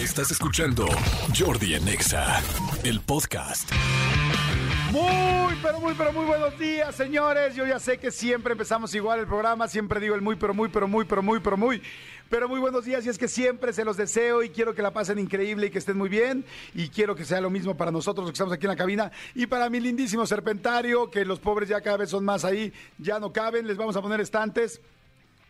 Estás escuchando Jordi Anexa, el podcast. Muy, pero muy, pero muy buenos días, señores. Yo ya sé que siempre empezamos igual el programa, siempre digo el muy, pero muy, pero muy, pero muy, pero muy, pero muy buenos días y es que siempre se los deseo y quiero que la pasen increíble y que estén muy bien y quiero que sea lo mismo para nosotros los que estamos aquí en la cabina y para mi lindísimo serpentario, que los pobres ya cada vez son más ahí, ya no caben, les vamos a poner estantes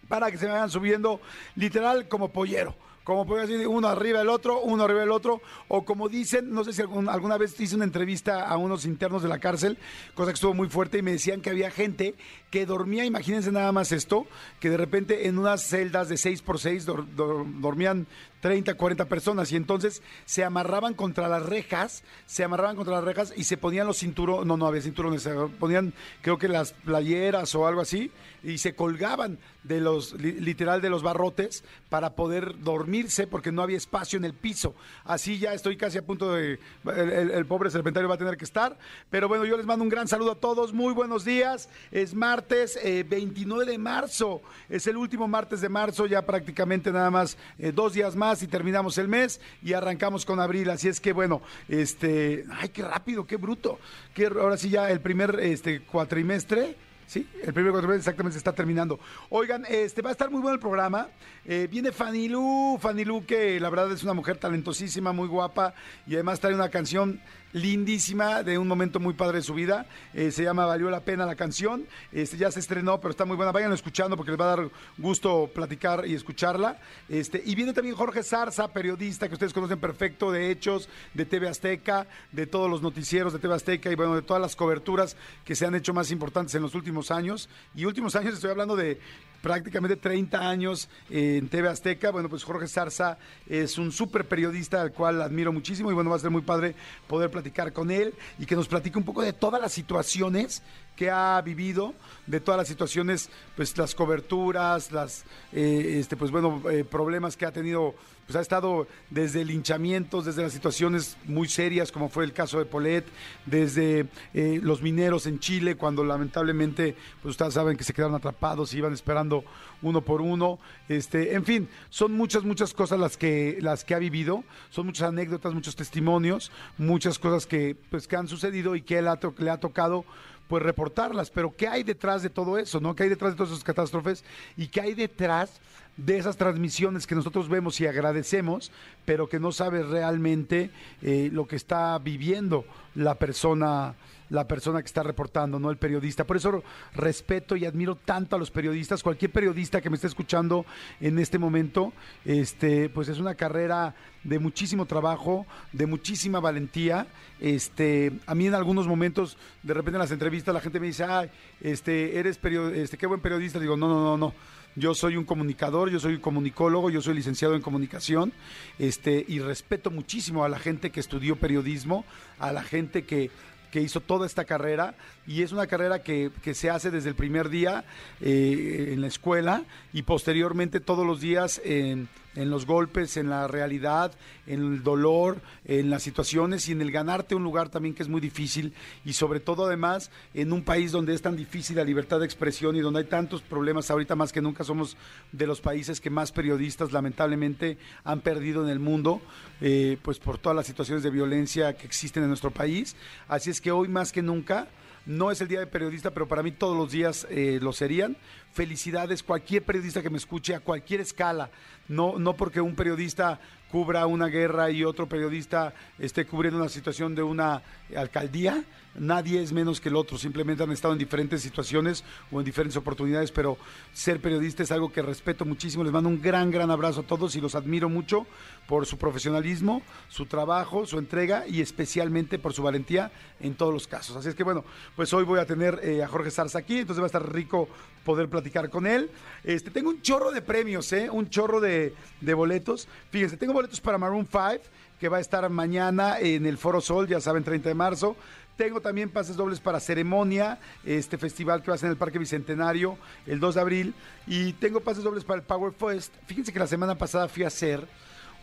para que se vayan subiendo literal como pollero como puede decir, uno arriba del otro, uno arriba del otro, o como dicen, no sé si alguna vez hice una entrevista a unos internos de la cárcel, cosa que estuvo muy fuerte, y me decían que había gente que dormía, imagínense nada más esto, que de repente en unas celdas de 6 por 6 dormían 30, 40 personas y entonces se amarraban contra las rejas, se amarraban contra las rejas y se ponían los cinturones, no, no había cinturones, se ponían creo que las playeras o algo así y se colgaban de los, literal de los barrotes para poder dormirse porque no había espacio en el piso. Así ya estoy casi a punto de, el, pobre serpentario va a tener que estar, pero bueno, yo les mando un gran saludo a todos, muy buenos días, es martes 29 eh, de marzo, es el último martes de marzo, ya prácticamente nada más eh, dos días más y terminamos el mes y arrancamos con abril. Así es que bueno, este, ay, qué rápido, qué bruto. Que ahora sí ya el primer este cuatrimestre Sí, el primer cuatrimestre exactamente está terminando. Oigan, este va a estar muy bueno el programa. Eh, viene Fanilú, Fanilú que la verdad es una mujer talentosísima, muy guapa y además trae una canción lindísima de un momento muy padre de su vida. Eh, se llama Valió la pena la canción. Este, ya se estrenó, pero está muy buena. Vayan escuchando porque les va a dar gusto platicar y escucharla. Este, y viene también Jorge Zarza, periodista que ustedes conocen perfecto de Hechos, de TV Azteca, de todos los noticieros de TV Azteca y bueno, de todas las coberturas que se han hecho más importantes en los últimos años. Y últimos años estoy hablando de prácticamente 30 años en TV Azteca. Bueno, pues Jorge Zarza es un súper periodista al cual admiro muchísimo y bueno, va a ser muy padre poder platicar con él y que nos platique un poco de todas las situaciones que ha vivido, de todas las situaciones, pues las coberturas, las, eh, este, pues bueno, eh, problemas que ha tenido, pues ha estado desde linchamientos, desde las situaciones muy serias, como fue el caso de Polet, desde eh, los mineros en Chile, cuando lamentablemente, pues ustedes saben que se quedaron atrapados y iban esperando uno por uno, este, en fin, son muchas, muchas cosas las que, las que ha vivido, son muchas anécdotas, muchos testimonios, muchas cosas que, pues, que han sucedido y que le ha tocado pues reportarlas, pero ¿qué hay detrás de todo eso, no? ¿Qué hay detrás de todas esas catástrofes y qué hay detrás de esas transmisiones que nosotros vemos y agradecemos, pero que no sabe realmente eh, lo que está viviendo la persona la persona que está reportando, no el periodista. Por eso respeto y admiro tanto a los periodistas. Cualquier periodista que me esté escuchando en este momento, este, pues es una carrera de muchísimo trabajo, de muchísima valentía. Este, a mí en algunos momentos, de repente en las entrevistas, la gente me dice, ay, este, eres periodista, este, qué buen periodista. Digo, no, no, no, no. Yo soy un comunicador, yo soy un comunicólogo, yo soy licenciado en comunicación, este, y respeto muchísimo a la gente que estudió periodismo, a la gente que que hizo toda esta carrera y es una carrera que, se hace desde el primer día eh, en la escuela y posteriormente todos los días en en los golpes, en la realidad, en el dolor, en las situaciones y en el ganarte un lugar también que es muy difícil y sobre todo además en un país donde es tan difícil la libertad de expresión y donde hay tantos problemas ahorita más que nunca somos de los países que más periodistas lamentablemente han perdido en el mundo, eh, pues por todas las situaciones de violencia que existen en nuestro país. Así es que hoy más que nunca no es el día de periodista, pero para mí todos los días eh, lo serían. Felicidades, cualquier periodista que me escuche a cualquier escala. No, no porque un periodista cubra una guerra y otro periodista esté cubriendo una situación de una alcaldía. Nadie es menos que el otro, simplemente han estado en diferentes situaciones o en diferentes oportunidades, pero ser periodista es algo que respeto muchísimo. Les mando un gran, gran abrazo a todos y los admiro mucho por su profesionalismo, su trabajo, su entrega y especialmente por su valentía en todos los casos. Así es que bueno, pues hoy voy a tener eh, a Jorge Sarza aquí, entonces va a estar rico poder platicar con él. Este, tengo un chorro de premios, ¿eh? un chorro de, de boletos. Fíjense, tengo boletos para Maroon 5, que va a estar mañana en el Foro Sol, ya saben, 30 de marzo. Tengo también pases dobles para Ceremonia, este festival que va a ser en el Parque Bicentenario el 2 de abril. Y tengo pases dobles para el Power Fest. Fíjense que la semana pasada fui a hacer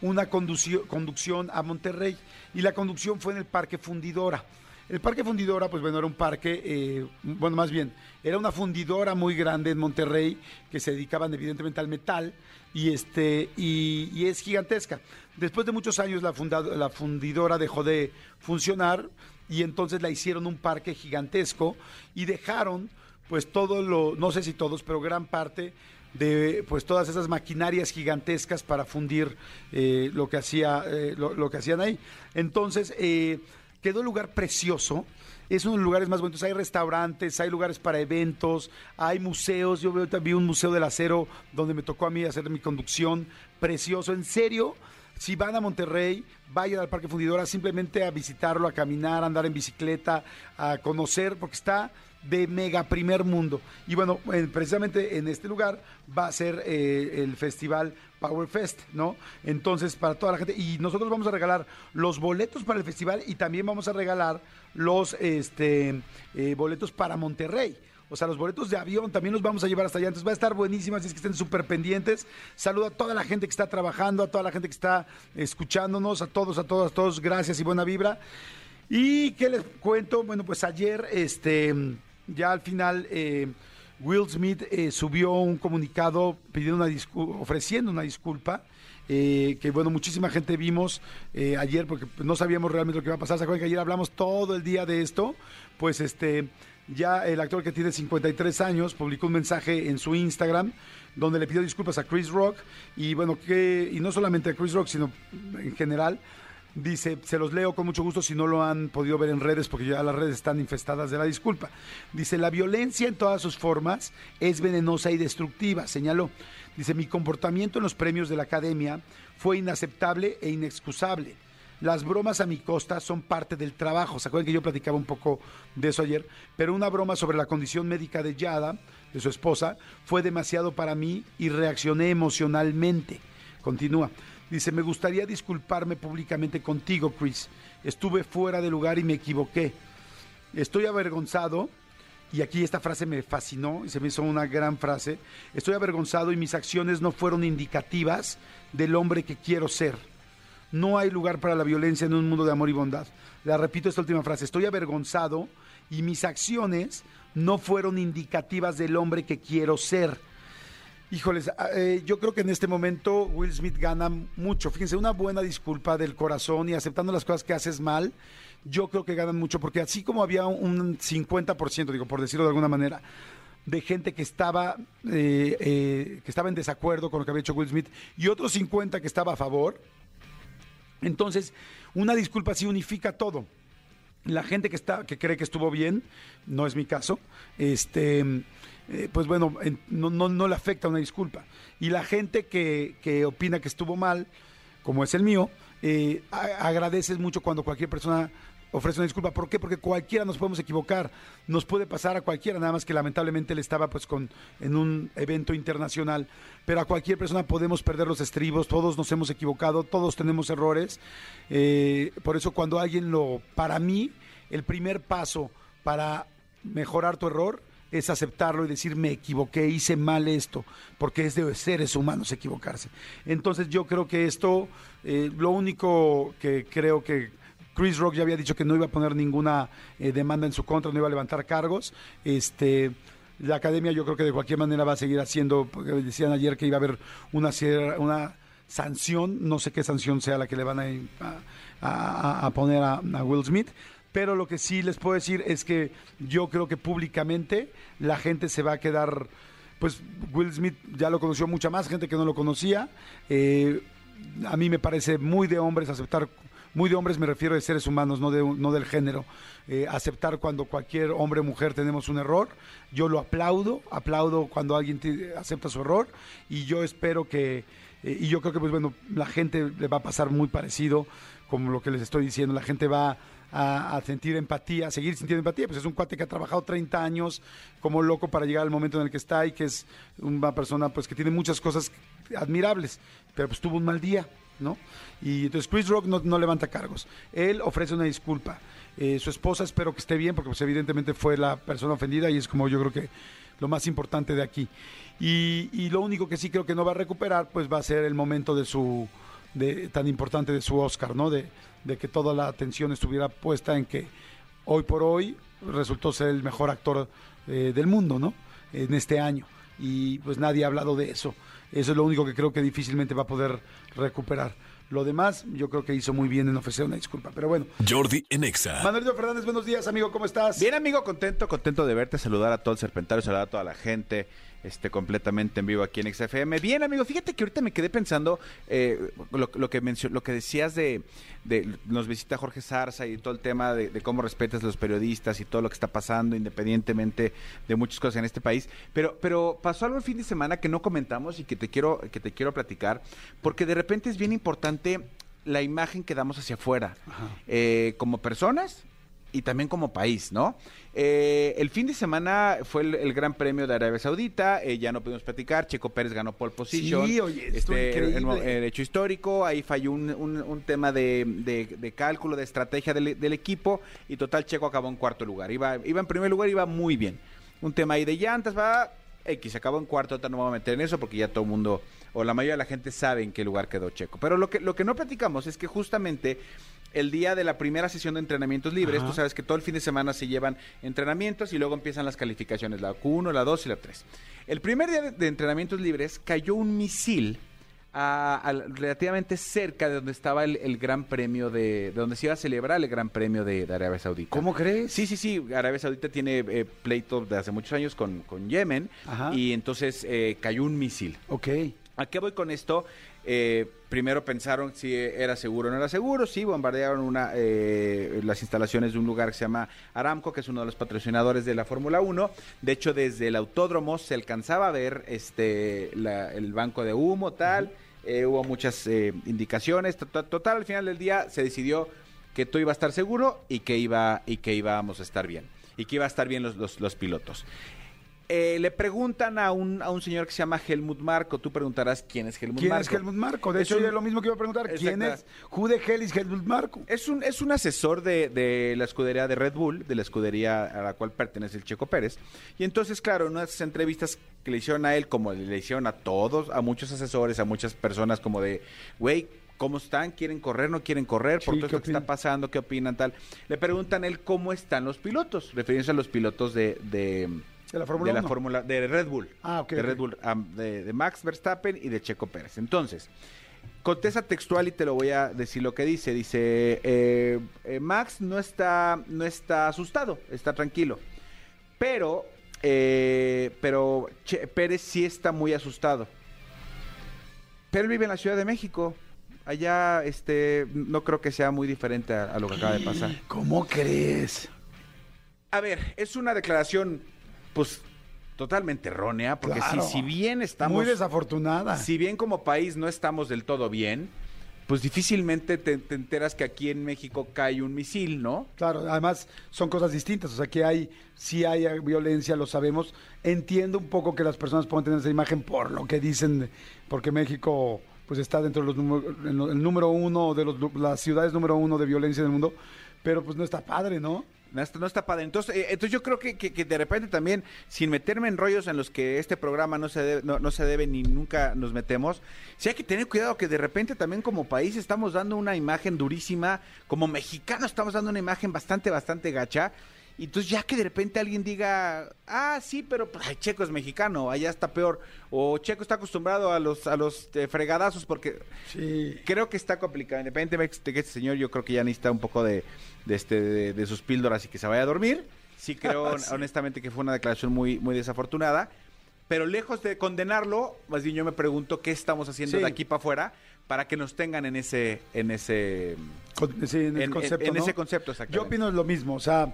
una conducción a Monterrey y la conducción fue en el Parque Fundidora. El Parque Fundidora, pues bueno, era un parque, eh, bueno, más bien, era una fundidora muy grande en Monterrey que se dedicaban evidentemente al metal y, este, y, es gigantesca. Después de muchos años la, la fundidora dejó de funcionar y entonces la hicieron un parque gigantesco y dejaron pues todo lo, no sé si todos, pero gran parte de pues todas esas maquinarias gigantescas para fundir eh, lo que hacía eh, lo, que hacían ahí. Entonces eh, quedó un lugar precioso es uno de los lugares más bonitos. Hay restaurantes hay lugares para eventos hay museos. Yo veo también un museo del acero donde me tocó a mí hacer mi conducción. Precioso en serio si van a Monterrey, vayan al Parque Fundidora simplemente a visitarlo, a caminar, a andar en bicicleta, a conocer, porque está de mega primer mundo. Y bueno, precisamente en este lugar va a ser eh, el festival Power Fest, ¿no? Entonces, para toda la gente, y nosotros vamos a regalar los boletos para el festival y también vamos a regalar los este, eh, boletos para Monterrey. O sea, los boletos de avión también los vamos a llevar hasta allá. Entonces va a estar buenísimo, así es que estén súper pendientes. Saludo a toda la gente que está trabajando, a toda la gente que está escuchándonos, a todos, a todos, a todos, gracias y buena vibra. Y qué les cuento, bueno, pues ayer, este ya al final eh, Will Smith eh, subió un comunicado pidiendo una ofreciendo una disculpa. Eh, que bueno, muchísima gente vimos ayer porque no sabíamos realmente lo que iba a pasar. ¿Se acuerdan que ayer hablamos todo el día de esto? Pues este, ya el actor que tiene 53 años publicó un mensaje en su Instagram donde le pidió disculpas a Chris Rock y bueno, que, y no solamente a Chris Rock, sino en general, Dice, se los leo con mucho gusto si no lo han podido ver en redes, porque ya las redes están infestadas de la disculpa. Dice, la violencia en todas sus formas es venenosa y destructiva, señaló. Dice, mi comportamiento en los premios de la academia fue inaceptable e inexcusable. Las bromas a mi costa son parte del trabajo. ¿Se acuerdan que yo platicaba un poco de eso ayer? Pero una broma sobre la condición médica de Yada, de su esposa, fue demasiado para mí y reaccioné emocionalmente. Continúa. Dice, me gustaría disculparme públicamente contigo, Chris. Estuve fuera de lugar y me equivoqué. Estoy avergonzado, y aquí esta frase me fascinó y se me hizo una gran frase. Estoy avergonzado y mis acciones no fueron indicativas del hombre que quiero ser. No hay lugar para la violencia en un mundo de amor y bondad. La repito esta última frase. Estoy avergonzado y mis acciones no fueron indicativas del hombre que quiero ser. Híjoles, ah, eh, yo creo que en este momento Will Smith gana mucho. Fíjense, una buena disculpa del corazón y aceptando las cosas que haces mal, yo creo que ganan mucho, porque así como había un 50%, digo, por decirlo de alguna manera, de gente que estaba, eh, eh, que estaba en desacuerdo con lo que había hecho Will Smith y otros 50 que estaba a favor, entonces una disculpa sí unifica todo. La gente que está, que cree que estuvo bien, no es mi caso, este eh, pues bueno, no, no, le afecta una disculpa. Y la gente que, que opina que estuvo mal, como es el mío, eh, agradeces mucho cuando cualquier persona ofrece una disculpa. ¿Por qué? Porque cualquiera nos podemos equivocar. Nos puede pasar a cualquiera, nada más que lamentablemente él estaba pues con en un evento internacional. Pero a cualquier persona podemos perder los estribos, todos nos hemos equivocado, todos tenemos errores. Eh, por eso cuando alguien lo, para mí, el primer paso para mejorar tu error es aceptarlo y decir me equivoqué, hice mal esto, porque es de seres humanos equivocarse. Entonces yo creo que esto, eh, lo único que creo que Chris Rock ya había dicho que no iba a poner ninguna eh, demanda en su contra, no iba a levantar cargos. Este, la academia yo creo que de cualquier manera va a seguir haciendo, decían ayer que iba a haber una, una sanción, no sé qué sanción sea la que le van a, a, poner a Will Smith pero lo que sí les puedo decir es que yo creo que públicamente la gente se va a quedar, pues Will Smith ya lo conoció mucha más gente que no lo conocía. Eh, a mí me parece muy de hombres aceptar, muy de hombres me refiero de seres humanos, no, de, no del género, eh, aceptar cuando cualquier hombre o mujer tenemos un error. Yo lo aplaudo, aplaudo cuando alguien acepta su error y yo espero que, eh, y yo creo que pues bueno, la gente le va a pasar muy parecido como lo que les estoy diciendo, la gente va a, sentir empatía, a seguir sintiendo empatía. Pues es un cuate que ha trabajado 30 años como loco para llegar al momento en el que está y que es una persona pues que tiene muchas cosas admirables, pero pues tuvo un mal día, ¿no? Y entonces Chris Rock no, levanta cargos. Él ofrece una disculpa. Eh, su esposa espero que esté bien porque pues evidentemente fue la persona ofendida y es como yo creo que lo más importante de aquí. Y, lo único que sí creo que no va a recuperar pues va a ser el momento de su de, tan importante de su Oscar, ¿no? De, de que toda la atención estuviera puesta en que hoy por hoy resultó ser el mejor actor eh, del mundo, ¿no? En este año. Y pues nadie ha hablado de eso. Eso es lo único que creo que difícilmente va a poder recuperar. Lo demás, yo creo que hizo muy bien en ofrecer una disculpa. Pero bueno. Jordi Enexa. Manuelito Fernández, buenos días, amigo, ¿cómo estás? Bien, amigo, contento, contento de verte, saludar a todo el serpentario, saludar a toda la gente este, completamente en vivo aquí en XFM. Bien, amigo, fíjate que ahorita me quedé pensando eh, lo, lo, que lo que decías de, de, nos visita Jorge Zarza y todo el tema de, de, cómo respetas a los periodistas y todo lo que está pasando, independientemente de muchas cosas en este país. Pero, pero pasó algo el fin de semana que no comentamos y que te quiero, que te quiero platicar, porque de repente es bien importante la imagen que damos hacia afuera, eh, como personas y también como país, ¿no? Eh, el fin de semana fue el, el Gran Premio de Arabia Saudita, eh, ya no pudimos platicar, Checo Pérez ganó pole position, Sí, oye, este, increíble. el hecho histórico, ahí falló un, un- un tema de, de- de cálculo, de estrategia del, del equipo y total Checo acabó en cuarto lugar, iba, iba en primer lugar, iba muy bien. Un tema ahí de llantas, va, X, acabó en cuarto, ahorita no me voy a meter en eso porque ya todo el mundo, o la mayoría de la gente sabe en qué lugar quedó Checo. Pero lo que, lo que no platicamos es que justamente el día de la primera sesión de entrenamientos libres, Ajá. tú sabes que todo el fin de semana se llevan entrenamientos y luego empiezan las calificaciones, la Q1, la 2 y la 3. El primer día de, entrenamientos libres cayó un misil a- a- relativamente cerca de donde estaba el, el Gran Premio de, de donde se iba a celebrar el Gran Premio de, de Arabia Saudita. ¿Cómo crees? Sí, sí, sí. Arabia Saudita tiene eh, pleito de hace muchos años con, con Yemen Ajá. y entonces eh, cayó un misil. Ok. ¿A qué voy con esto? Eh, primero pensaron si era seguro o no era seguro. Sí, bombardearon una, eh, las instalaciones de un lugar que se llama Aramco, que es uno de los patrocinadores de la Fórmula 1. De hecho, desde el autódromo se alcanzaba a ver este, la- el banco de humo, tal. Eh, hubo muchas eh, indicaciones. Total, total, al final del día se decidió que todo iba a estar seguro y que, iba, y que íbamos a estar bien. Y que iba a estar bien los, los, los pilotos. Eh, le preguntan a un, a un señor que se llama Helmut Marco. Tú preguntarás quién es Helmut ¿Quién Marco. es Helmut Marco? De Es hecho, un- es lo mismo que iba a preguntar. ¿Quién es? Who the hell is Helmut Marco? Es un, es un asesor de, de la escudería de Red Bull, de la escudería a la cual pertenece el Checo Pérez. Y entonces, claro, en unas entrevistas que le hicieron a él, como le hicieron a todos, a muchos asesores, a muchas personas, como de, güey, ¿cómo están? ¿Quieren correr? ¿No quieren correr? Por Sí, todo ¿qué esto que está pasando, ¿qué opinan? Tal. Le preguntan a él cómo están los pilotos, refiriéndose a los pilotos de... de De la Fórmula de la 1. Fórmula de Red Bull. Ah, ok, De. Red Bull, de, de Max Verstappen y de Checo Pérez. Entonces, contesta textual y te lo voy a decir lo que dice. Dice, eh, eh, Max no está, no está asustado, está tranquilo. Pero, eh, pero Che- Pérez sí está muy asustado. Pero él vive en la Ciudad de México. Allá, este, no creo que sea muy diferente a, a lo que acaba de pasar. ¿Cómo crees? A ver, es una declaración, pues, totalmente errónea, porque Claro. si, si bien estamos... Muy desafortunada. Si bien como país no estamos del todo bien, pues difícilmente te, te enteras que aquí en México cae un misil, ¿no? Claro, además son cosas distintas, o sea que hay, sí hay violencia, lo sabemos. Entiendo un poco que las personas puedan tener esa imagen por lo que dicen, porque México pues está dentro de los número, el uno de los, las ciudades número uno de violencia del mundo, pero pues no está padre, ¿no? No está, no está padre. Entonces, eh, entonces yo creo que, que- de repente también, sin meterme en rollos en los que este programa no se debe, no, no se debe ni nunca nos metemos, sí hay que tener cuidado que de repente también como país estamos dando una imagen durísima, como mexicanos estamos dando una imagen bastante, bastante gacha. Y entonces ya que de repente alguien diga, ah, sí, pero pues, ay, Checo es mexicano, allá está peor, o Checo está acostumbrado a los, a los eh, fregadazos porque Sí. creo que está complicado. Independientemente de que este señor, yo creo que ya necesita un poco de, de este, de, de sus píldoras y que se vaya a dormir. Sí creo, Sí. honestamente, que fue una declaración muy, muy desafortunada. Pero lejos de condenarlo, más bien yo me pregunto qué estamos haciendo Sí. de aquí para afuera para que nos tengan en ese, en ese, sí, en, concepto, en ¿no? ese concepto Yo opino lo mismo, o sea,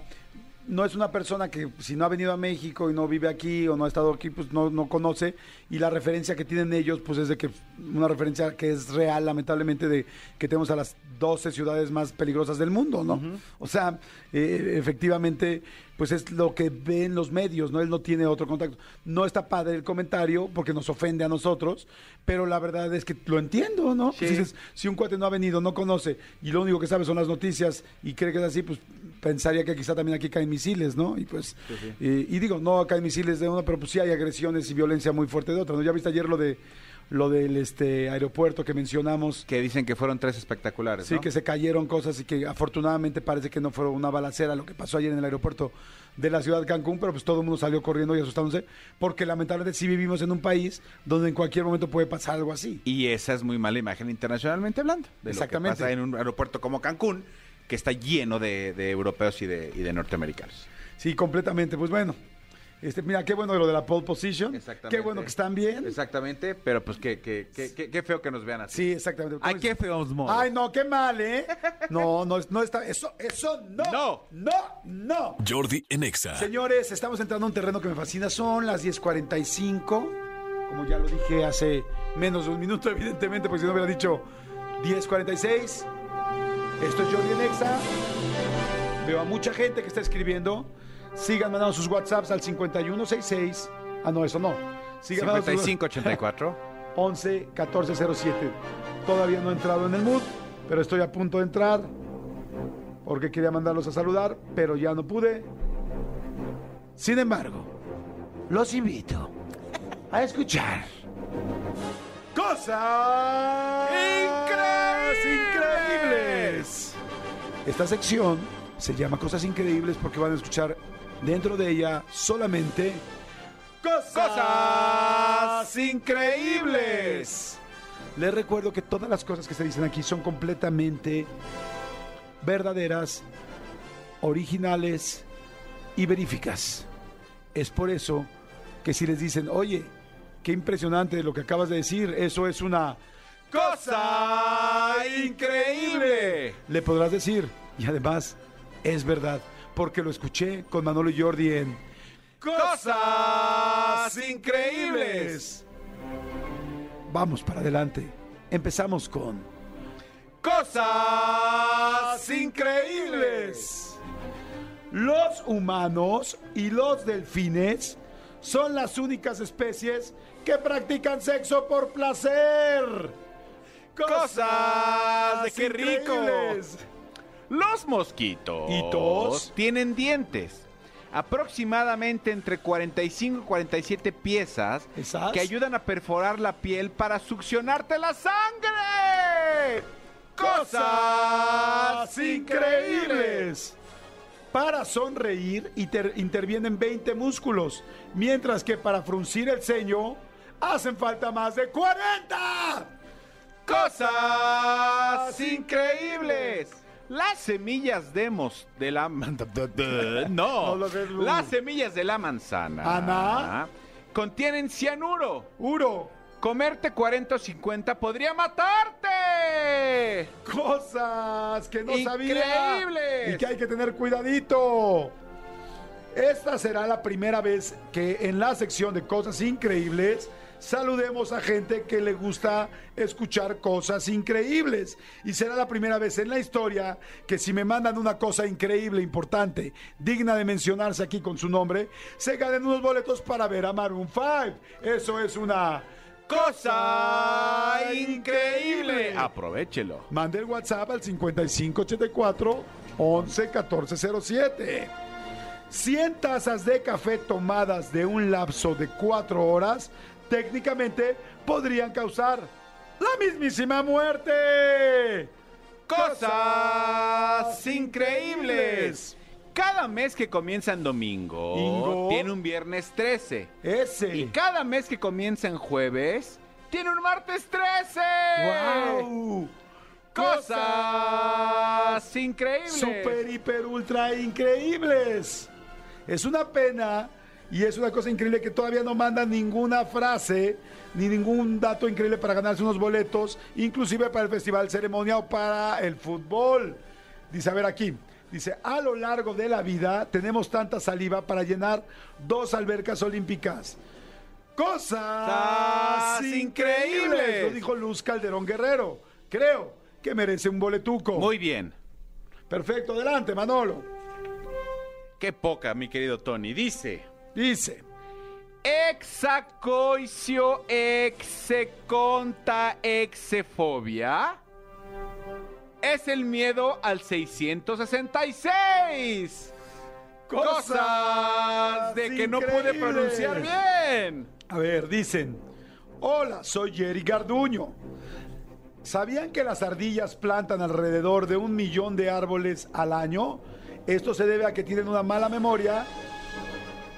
no es una persona que si no ha venido a México y no vive aquí o no ha estado aquí, pues no, no conoce. Y la referencia que tienen ellos, pues es de que una referencia que es real, lamentablemente, de que tenemos a las 12 ciudades más peligrosas del mundo, ¿no? O sea, eh, efectivamente, pues es lo que ven los medios, ¿no? Él no tiene otro contacto. No está padre el comentario porque nos ofende a nosotros, pero la verdad es que lo entiendo, ¿no? Sí. Pues si un cuate no ha venido, no conoce, y lo único que sabe son las noticias y cree que es así, pues pensaría que quizá también aquí caen misiles, ¿no? Y pues, eh, y digo, no caen misiles de uno, pero pues sí hay agresiones y violencia muy fuerte de otra, ¿no? Ya viste ayer lo de lo del este aeropuerto que mencionamos. Que dicen que fueron tres espectaculares. Sí, ¿no? que se cayeron cosas y que afortunadamente parece que no fue una balacera lo que pasó ayer en el aeropuerto de la ciudad de Cancún, pero pues todo el mundo salió corriendo y asustándose, porque lamentablemente sí vivimos en un país donde en cualquier momento puede pasar algo así. Y esa es muy mala imagen internacionalmente hablando. De Exactamente. Lo que pasa en un aeropuerto como Cancún, que está lleno de, de europeos y de, y de norteamericanos. Sí, completamente. Pues bueno, este, mira, qué bueno lo de la pole position. Exactamente. Qué bueno que están bien. Exactamente, pero pues qué, qué, qué, qué- qué feo que nos vean así. Sí, exactamente. Ay, qué feos modos. Ay, no, qué mal, ¿eh? No, no, no está. Eso, eso no. No. No, no. Jordi en Exa. Señores, estamos entrando a un terreno que me fascina. Son las 10:45. Como ya lo dije hace menos de un minuto, evidentemente, porque si no hubiera dicho 10:46. Esto es Jordi en Exa. Veo a mucha gente que está escribiendo. Sigan mandando sus WhatsApps al 5166. Ah, no, eso no. Sigan mandando sus- 5584. 11 1407. Todavía no he entrado en el mood, pero estoy a punto de entrar porque quería mandarlos a saludar, pero ya no pude. Sin embargo, los invito a escuchar cosas increíbles. Esta sección se llama Cosas Increíbles porque van a escuchar dentro de ella solamente cosas, increíbles. Les recuerdo que todas las cosas que se dicen aquí son completamente verdaderas, originales y veríficas. Es por eso que si les dicen, oye, qué impresionante lo que acabas de decir, eso es una ¡Cosa increíble! le podrás decir. Y además, es verdad, porque lo escuché con Manolo y Jordi en ¡Cosas increíbles! Vamos para adelante. Empezamos con ¡Cosas increíbles! los humanos y los delfines son las únicas especies que practican sexo por placer. ¡Cosas de qué rico! Los mosquitos ¿Hitos? tienen dientes. Aproximadamente entre 45 y 47 piezas ¿Esas? que ayudan a perforar la piel para succionarte la sangre. ¡Cosas increíbles! Para sonreír inter- intervienen 20 músculos, mientras que para fruncir el ceño hacen falta más de 40. ¡Cosas increíbles! Las semillas de mos de la no, las semillas de la manzana Ana. contienen cianuro. Uro, Comerte 40 o 50 podría matarte. cosas que no sabía Increíbles. y que hay que tener cuidadito. Esta será la primera vez que en la sección de cosas increíbles saludemos a gente que le gusta escuchar cosas increíbles. Y será la primera vez en la historia que si me mandan una cosa increíble, importante, digna de mencionarse aquí con su nombre, se ganen unos boletos para ver a Maroon 5. Eso es una Cosa increíble. Aprovechelo. Mande el WhatsApp al 5584 111407. 100 tazas de café tomadas de un lapso de 4 horas técnicamente podrían causar la mismísima muerte. Cosas increíbles. Cada mes que comienza en domingo Ingo. tiene un viernes 13. Ese. Y cada mes que comienza en jueves tiene un martes 13. ¡Wow! Cosas increíbles. Super, hiper, ultra increíbles. Es una pena y es una cosa increíble que todavía no mandan ninguna frase ni ningún dato increíble para ganarse unos boletos, inclusive para el festival ceremonia o para el fútbol. Dice, a ver aquí, dice, a lo largo de la vida tenemos tanta saliva para llenar dos albercas olímpicas. Cosas Cosas increíbles. increíbles. Lo dijo Luz Calderón Guerrero. Creo que merece un boletuco. Muy bien. Perfecto, adelante, Manolo. Qué poca, mi querido Tony. Dice. Dice, Exacoicio execonta exefobia es el miedo al 666. Cosas de que no pude pronunciar bien. A ver, dicen, Hola, soy Jerry Garduño. ¿Sabían que las ardillas plantan alrededor de un millón de árboles al año? Esto se debe a que tienen una mala memoria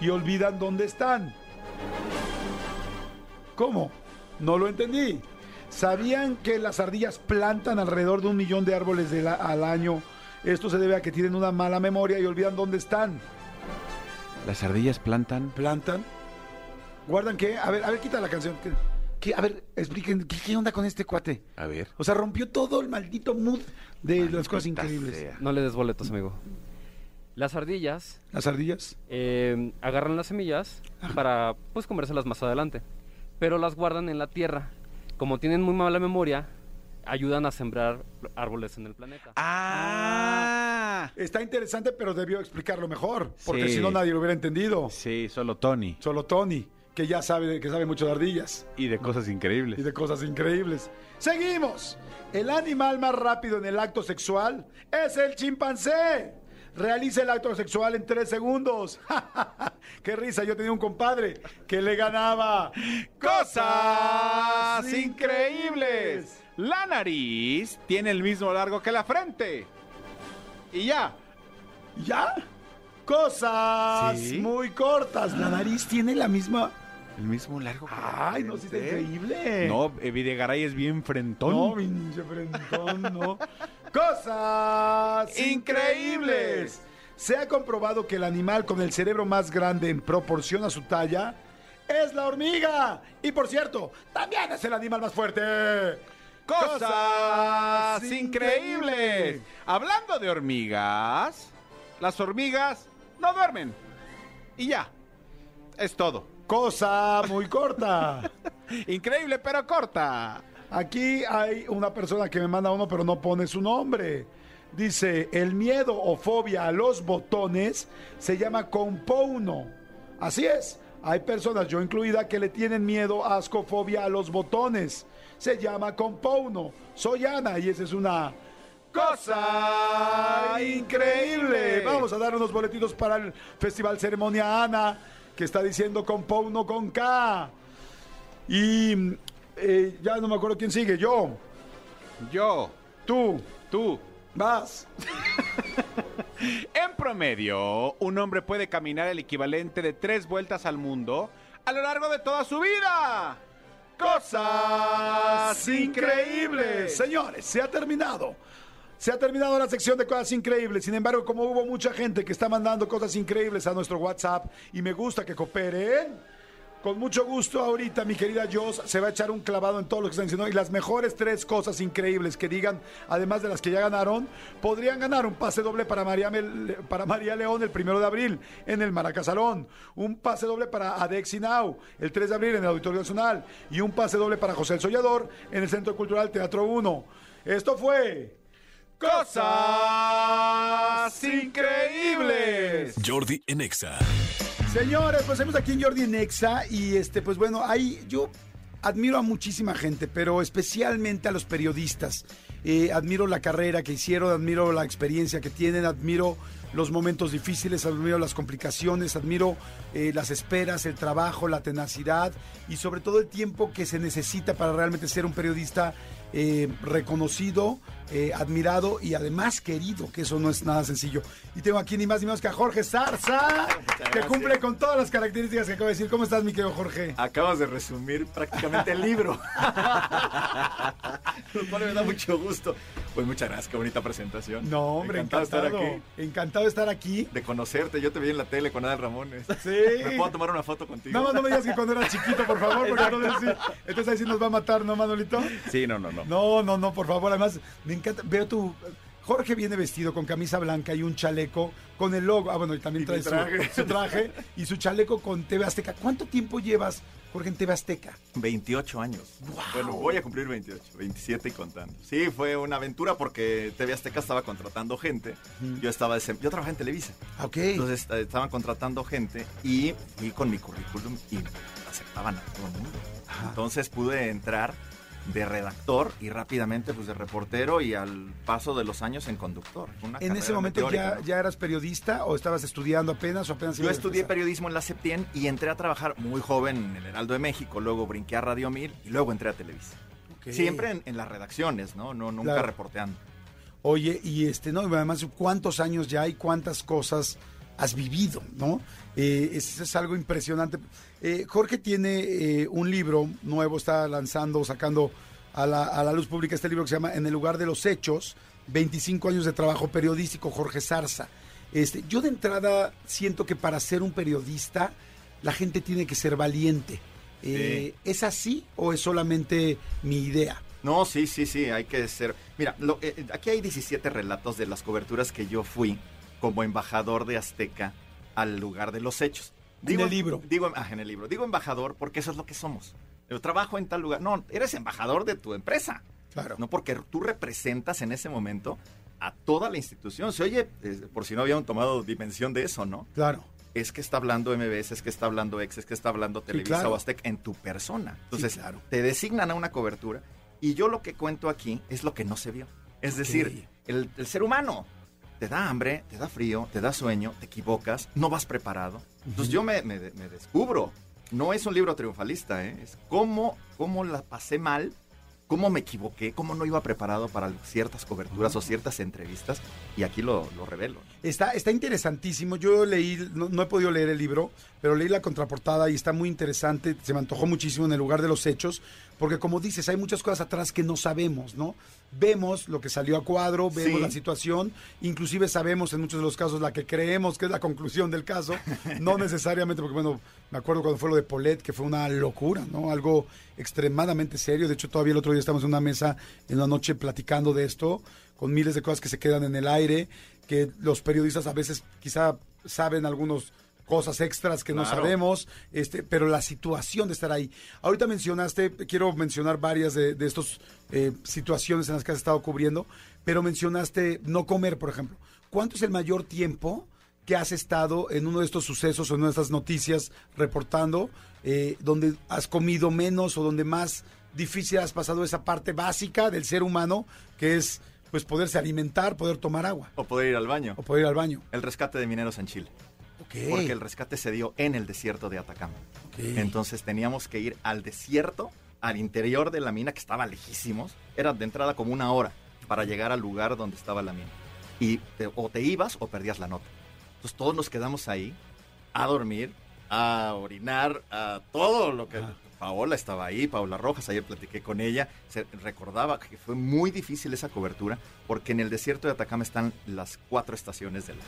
y olvidan dónde están. ¿Cómo? No lo entendí. ¿Sabían que las ardillas plantan alrededor de un millón de árboles de la- al año? Esto se debe a que tienen una mala memoria y olvidan dónde están. Las ardillas plantan. ¿Plantan? ¿Guardan qué? A ver, a ver, quita la canción. ¿Qué? qué? A ver, expliquen, ¿qué, qué onda con este cuate? A ver. O sea, rompió todo el maldito mood de las cosas increíbles. sea. No le des boletos, amigo. Las ardillas ¿Las ardillas? eh, agarran las semillas para pues comérselas más adelante, pero las guardan en la tierra. Como tienen muy mala memoria, ayudan a sembrar árboles en el planeta. Ah. Está interesante, pero debió explicarlo mejor, porque Sí. si no nadie lo hubiera entendido. Sí, solo Tony. Solo Tony, que ya sabe, que sabe mucho de ardillas Y de cosas increíbles. y de cosas increíbles. Seguimos. El animal más rápido en el acto sexual es el chimpancé. Realiza el acto sexual en tres segundos. ¡Qué risa! Yo tenía un compadre que le ganaba. ¡Cosas increíbles! La nariz tiene el mismo largo que la frente. Y ya. ¿Ya? Cosas Sí. muy cortas. La nariz tiene la misma. El mismo largo que la Ay, no, sí está increíble. No, Videgaray es bien frentón. No, pinche frentón, no. Cosas increíbles. Se ha comprobado que el animal con el cerebro más grande en proporción a su talla es la hormiga. Y por cierto, también es el animal más fuerte. Cosas increíbles. Hablando de hormigas, las hormigas no duermen. Y ya. Es todo. Cosa muy corta. Increíble, pero corta. Aquí hay una persona que me manda uno, pero no pone su nombre. Dice, el miedo o fobia a los botones se llama compouno. Así es, hay personas, yo incluida, que le tienen miedo, asco, fobia a los botones. Se llama compouno. Soy Ana y esa es una cosa increíble. Vamos a dar unos boletitos para el Festival Ceremonia Ana, que está diciendo compouno con K. Y eh, ya no me acuerdo quién sigue. Yo, Yo, tú, tú. vas. En promedio, un hombre puede caminar el equivalente de tres vueltas al mundo a lo largo de toda su vida. Cosas increíbles. Señores, se ha terminado. Se ha terminado la sección de cosas increíbles. Sin embargo, como hubo mucha gente que está mandando cosas increíbles a nuestro WhatsApp y me gusta que cooperen, con mucho gusto ahorita mi querida Jos se va a echar un clavado en todo lo que están diciendo y las mejores tres cosas increíbles que digan, además de las que ya ganaron, podrían ganar un pase doble para María, para María León el primero de abril en el Maracasalón, un pase doble para Adexi Now el 3 de abril en el Auditorio Nacional y un pase doble para José el Sollador en el Centro Cultural Teatro 1. Esto fue Cosas increíbles. Jordi en Exa. Señores, pues estamos aquí en Jordi Nexa y este, pues bueno, ahí yo admiro a muchísima gente, pero especialmente a los periodistas. Eh, admiro la carrera que hicieron, admiro la experiencia que tienen, admiro los momentos difíciles, admiro las complicaciones, admiro eh, las esperas, el trabajo, la tenacidad y sobre todo el tiempo que se necesita para realmente ser un periodista eh, reconocido, eh, admirado y además querido, que eso no es nada sencillo. Y tengo aquí ni más ni menos que a Jorge Zarza, que cumple con todas las características que acabo de decir. ¿Cómo estás, mi querido Jorge? Acabas de resumir prácticamente el libro. Lo cual me da mucho gusto. Pues muchas gracias, qué bonita presentación. No, hombre, encantado, estar aquí. Encantado de estar aquí. De conocerte, yo te vi en la tele con Adal Ramones. Sí. ¿Me puedo tomar una foto contigo? Nada más no me digas que cuando era chiquito, por favor, porque entonces, sí, entonces ahí sí nos va a matar, ¿no, Manolito? Sí, no, no, no. No, no, no, por favor. Además, me encanta. Veo tu. Jorge viene vestido con camisa blanca y un chaleco con el logo. Ah, bueno, y también Y trae su, traje. su traje y su chaleco con TV Azteca. ¿Cuánto tiempo llevas, Jorge, en TV Azteca? 28 años. Bueno, voy a cumplir 28, 27 y contando. Sí, fue una aventura porque TV Azteca estaba contratando gente. Yo estaba yo trabajaba en Televisa. Ah, Ok. Entonces eh, estaban contratando gente y fui con mi currículum y aceptaban a todo el mundo. Entonces pude entrar de redactor y rápidamente pues de reportero y al paso de los años en conductor. Una ¿En ese momento ya, ya eras periodista o estabas estudiando apenas o apenas Yo estudié empezar? periodismo en la Septien y entré a trabajar muy joven en el Heraldo de México, luego brinqué a Radio 1000 y luego entré a Televisa. Siempre en, en las redacciones, ¿no? no nunca Claro. reporteando. Oye, y este, no, además, ¿cuántos años ya hay? ¿Cuántas cosas has vivido, no? Eh, es, es algo impresionante. Eh, Jorge tiene eh, un libro nuevo, está lanzando, sacando a la, a la luz pública este libro que se llama En el lugar de los hechos, 25 años de trabajo periodístico, Jorge Zarza. Este, yo de entrada siento que para ser un periodista la gente tiene que ser valiente. Eh, ¿Es así o es solamente mi idea? No, sí, sí, sí, hay que ser. Mira, lo- eh, aquí hay 17 relatos de las coberturas que yo fui como embajador de Azteca al lugar de los hechos. En el libro. Digo, ah, en el libro. Digo embajador porque eso es lo que somos. Yo trabajo en tal lugar. No, eres embajador de tu empresa. Claro. No porque tú representas en ese momento a toda la institución. Se oye, eh, por si no habían tomado dimensión de eso, ¿no? Claro. es que está hablando MBS, es que está hablando Ex, es que está hablando Televisa claro. o Aztec en tu persona. Entonces, claro. te designan a una cobertura y yo lo que cuento aquí es lo que no se vio. Es decir, el, el ser humano te da hambre, te da frío, te da sueño, te equivocas, no vas preparado. Entonces yo me, me- me descubro. No es un libro triunfalista, ¿eh? es cómo, cómo la pasé mal, cómo me equivoqué, cómo no iba preparado para ciertas coberturas o ciertas entrevistas y aquí lo, lo revelo. Está, está interesantísimo. Yo leí, no, no he podido leer el libro, pero leí la contraportada y está muy interesante. Se me antojó muchísimo en el lugar de los hechos, porque como dices, hay muchas cosas atrás que no sabemos, ¿no? Vemos lo que salió a cuadro, vemos Sí. la situación, inclusive sabemos en muchos de los casos la que creemos que es la conclusión del caso, no necesariamente, porque bueno, me acuerdo cuando fue lo de Polet, que fue una locura, ¿no? Algo extremadamente serio. De hecho, todavía el otro día estamos en una mesa en la noche platicando de esto, con miles de cosas que se quedan en el aire, que los periodistas a veces quizá saben algunos cosas extras que no sabemos, este, pero la situación de estar ahí. Ahorita mencionaste, quiero mencionar varias de, de estas situaciones en las que has estado cubriendo, pero mencionaste no comer, por ejemplo. ¿Cuánto es el mayor tiempo que has estado en uno de estos sucesos o en una de estas noticias reportando, eh, donde has comido menos o donde más difícil has pasado esa parte básica del ser humano, que es pues poderse alimentar, poder tomar agua O poder ir al baño. o poder ir al baño? El rescate de mineros en Chile. Porque el rescate se dio en el desierto de Atacama. Entonces teníamos que ir al desierto, al interior de la mina, que estaba lejísimos. Era de entrada como una hora para llegar al lugar donde estaba la mina. Y te- o te ibas o perdías la nota. Entonces todos nos quedamos ahí a dormir, a orinar, a todo lo que... Paola estaba ahí, Paola Rojas, ayer platiqué con ella, se recordaba que fue muy difícil esa cobertura porque en el desierto de Atacama están las cuatro estaciones del año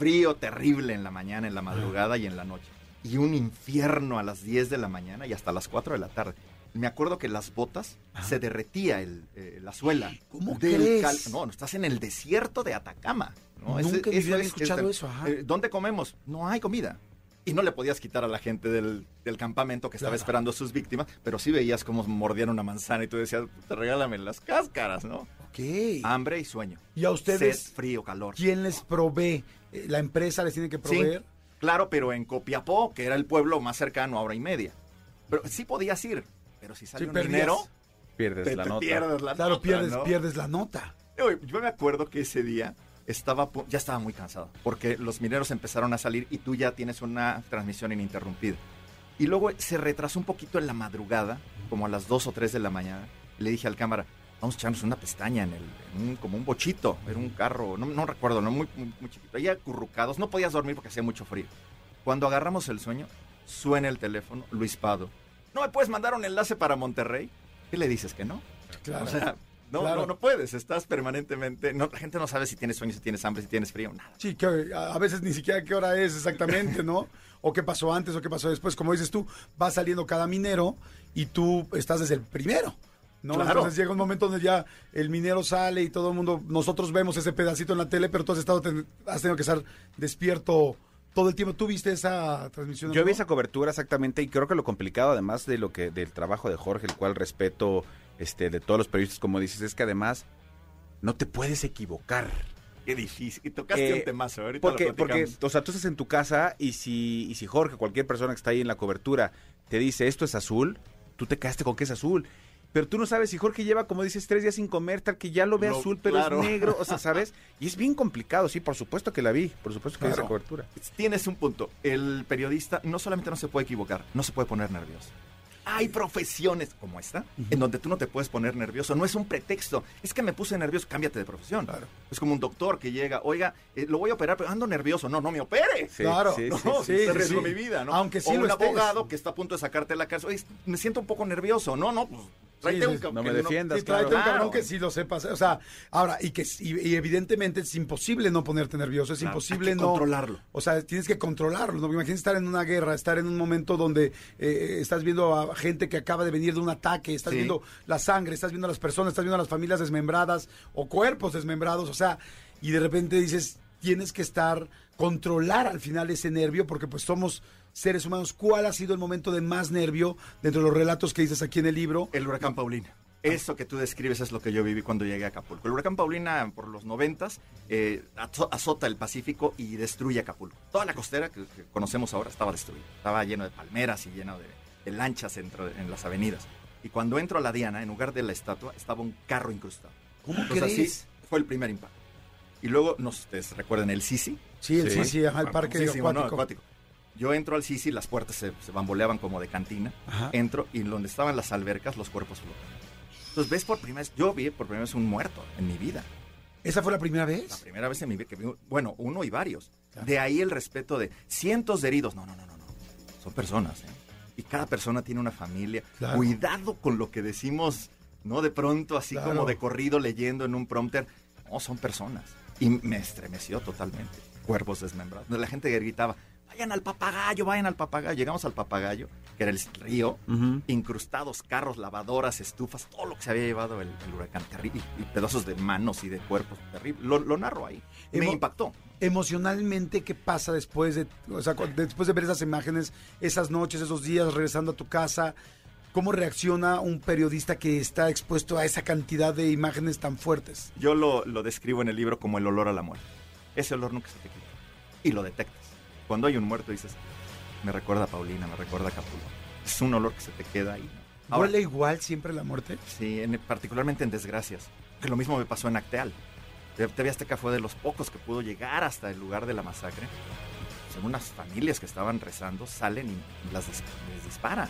frío terrible en la mañana, en la madrugada y en la noche. Y un infierno a las 10 de la mañana y hasta las 4 de la tarde. Me acuerdo que las botas se derretía el, eh, la suela. ¿Cómo crees? cal- No, no, estás en el desierto de Atacama. ¿no? Nunca mi vida había es- escuchado es- eso, ajá. eh, ¿Dónde comemos? No hay comida. Y no le podías quitar a la gente del, del campamento que estaba Claro. esperando a sus víctimas, pero sí veías cómo mordían una manzana y tú decías, te regálame las cáscaras, ¿no? Ok. Hambre y sueño. ¿Y a ustedes Sed, frío, calor. quién les provee? ¿La empresa les tiene que Sí, proveer? claro, pero en Copiapó, que era el pueblo más cercano a hora y media. Pero sí podías ir, pero si sale Sí, un perdías. minero, Pierdes te, la te nota. pierdes la Claro, nota, pierdes, ¿no? pierdes la nota. Yo, yo me acuerdo que ese día estaba, ya estaba muy cansado, porque los mineros empezaron a salir y tú ya tienes una transmisión ininterrumpida. Y luego se retrasó un poquito en la madrugada, como a las 2 o 3 de la mañana. Le dije al cámara, vamos a echarnos una pestaña en el, en un- como un bochito, era un carro, no, no recuerdo, no muy, muy, muy chiquito. Ahí acurrucados, no podías dormir porque hacía mucho frío. Cuando agarramos el sueño, suena el teléfono, Luis Pado. ¿No me puedes mandar un enlace para Monterrey? ¿Qué le dices que no? Claro. O sea, no, Claro. no, no puedes, estás permanentemente, no, la gente no sabe si tienes sueño, si tienes hambre, si tienes frío, nada. Sí, que a a veces ni siquiera qué hora es exactamente, ¿no? O qué pasó antes o qué pasó después. Como dices tú, va saliendo cada minero y tú estás desde el primero. ¿No? Claro. Entonces llega un momento donde ya el minero sale y todo el mundo, nosotros vemos ese pedacito en la tele, pero tú has estado, ten- has tenido que estar despierto todo el tiempo. ¿Tú viste esa transmisión? Yo vi esa cobertura exactamente y creo que lo complicado, además de lo que del trabajo de Jorge, el cual respeto este de todos los periodistas, como dices, es que además no te puedes equivocar. Qué difícil. Y tocaste Eh, un temazo, ahorita Porque, lo porque, o sea, tú estás en tu casa y si, y si Jorge, cualquier persona que está ahí en la cobertura, te dice esto es azul, tú te quedaste con que es azul. Pero tú no sabes si Jorge lleva, como dices, tres días sin comer, tal que ya lo ve azul, pero claro. es negro, o sea, ¿sabes? Y es bien complicado, sí, por supuesto que la vi, por supuesto que vi Claro. esa cobertura. Tienes un punto. El periodista no solamente no se puede equivocar, no se puede poner nervioso. Hay profesiones como esta en donde tú no te puedes poner nervioso. No es un pretexto. Es que me puse nervioso, cámbiate de profesión. Claro. Es como un doctor que llega, oiga, eh, lo voy a operar, pero ando nervioso. No, no me opere. Sí, Claro. sí, no, sí, sí, mi vida, ¿no? Aunque sí o lo un estés. abogado que está a punto de sacarte de la cárcel. Oye, me siento un poco nervioso. No, no, pues tráete Sí, un no me defiendas, Sí, tráete un claro. cabrón que sí lo sepas. O sea, ahora, y que y, y evidentemente es imposible no ponerte nervioso, es Claro, imposible hay que no. controlarlo. O sea, tienes que controlarlo. ¿no? Imagínate estar en una guerra, estar en un momento donde eh, estás viendo a gente que acaba de venir de un ataque, estás Sí. viendo la sangre, estás viendo a las personas, estás viendo a las familias desmembradas o cuerpos desmembrados. O sea, y de repente dices, tienes que estar, controlar al final ese nervio, porque pues somos seres humanos. ¿Cuál ha sido el momento de más nervio dentro de los relatos que dices aquí en el libro? El huracán Paulina. Eso que tú describes es lo que yo viví cuando llegué a Acapulco. El huracán Paulina, por los noventas, eh, azo- azota el Pacífico y destruye Acapulco. Toda la costera que, que conocemos ahora estaba destruida. Estaba lleno de palmeras y lleno de, de lanchas entre- en las avenidas. Y cuando entro a la Diana, en lugar de la estatua, estaba un carro incrustado. ¿Cómo Entonces, así fue el primer impacto. Y luego, no sé ustedes recuerdan el Sisi. Sí, el Sí. sí, sí, ajá, el Bueno, parque famosísimo, ¿no? acuático. Yo entro al Sisi, las puertas se, se bamboleaban como de cantina. Ajá. Entro y donde estaban las albercas, los cuerpos flotan. Entonces ves por primera vez, yo vi por primera vez un muerto en mi vida. ¿Esa fue la primera La vez? primera vez en mi vida que bueno, uno y varios. Claro. De ahí el respeto de cientos de heridos. No, no, no, no, no. Son personas, ¿eh? Y cada persona tiene una familia. Claro. Cuidado con lo que decimos, ¿no? De pronto, así Claro. como de corrido leyendo en un prompter. No, son personas. Y me estremeció totalmente. Cuerpos desmembrados. La gente gritaba, vayan al papagayo, vayan al papagayo. Llegamos al papagayo, que era el río, incrustados carros, lavadoras, estufas, todo lo que se había llevado el, el huracán. Terrible. Y pedazos de manos y de cuerpos. Terrible. Lo, lo narro ahí. Me impactó. Emocionalmente, ¿qué pasa después de, o sea, después de ver esas imágenes, esas noches, esos días, regresando a tu casa? ¿Cómo reacciona un periodista que está expuesto a esa cantidad de imágenes tan fuertes? Yo lo, lo describo en el libro como el olor a la muerte. Ese olor nunca se te quita. Y lo detectas. Cuando hay un muerto dices, me recuerda a Paulina, me recuerda a Capullo. Es un olor que se te queda ahí. Ahora, ¿Huele igual siempre la muerte? sí, en- particularmente en desgracias. Que lo mismo me pasó en Acteal. TV Azteca fue de los pocos que pudo llegar hasta el lugar de la masacre. Son unas familias que estaban rezando, salen y las dis- les disparan.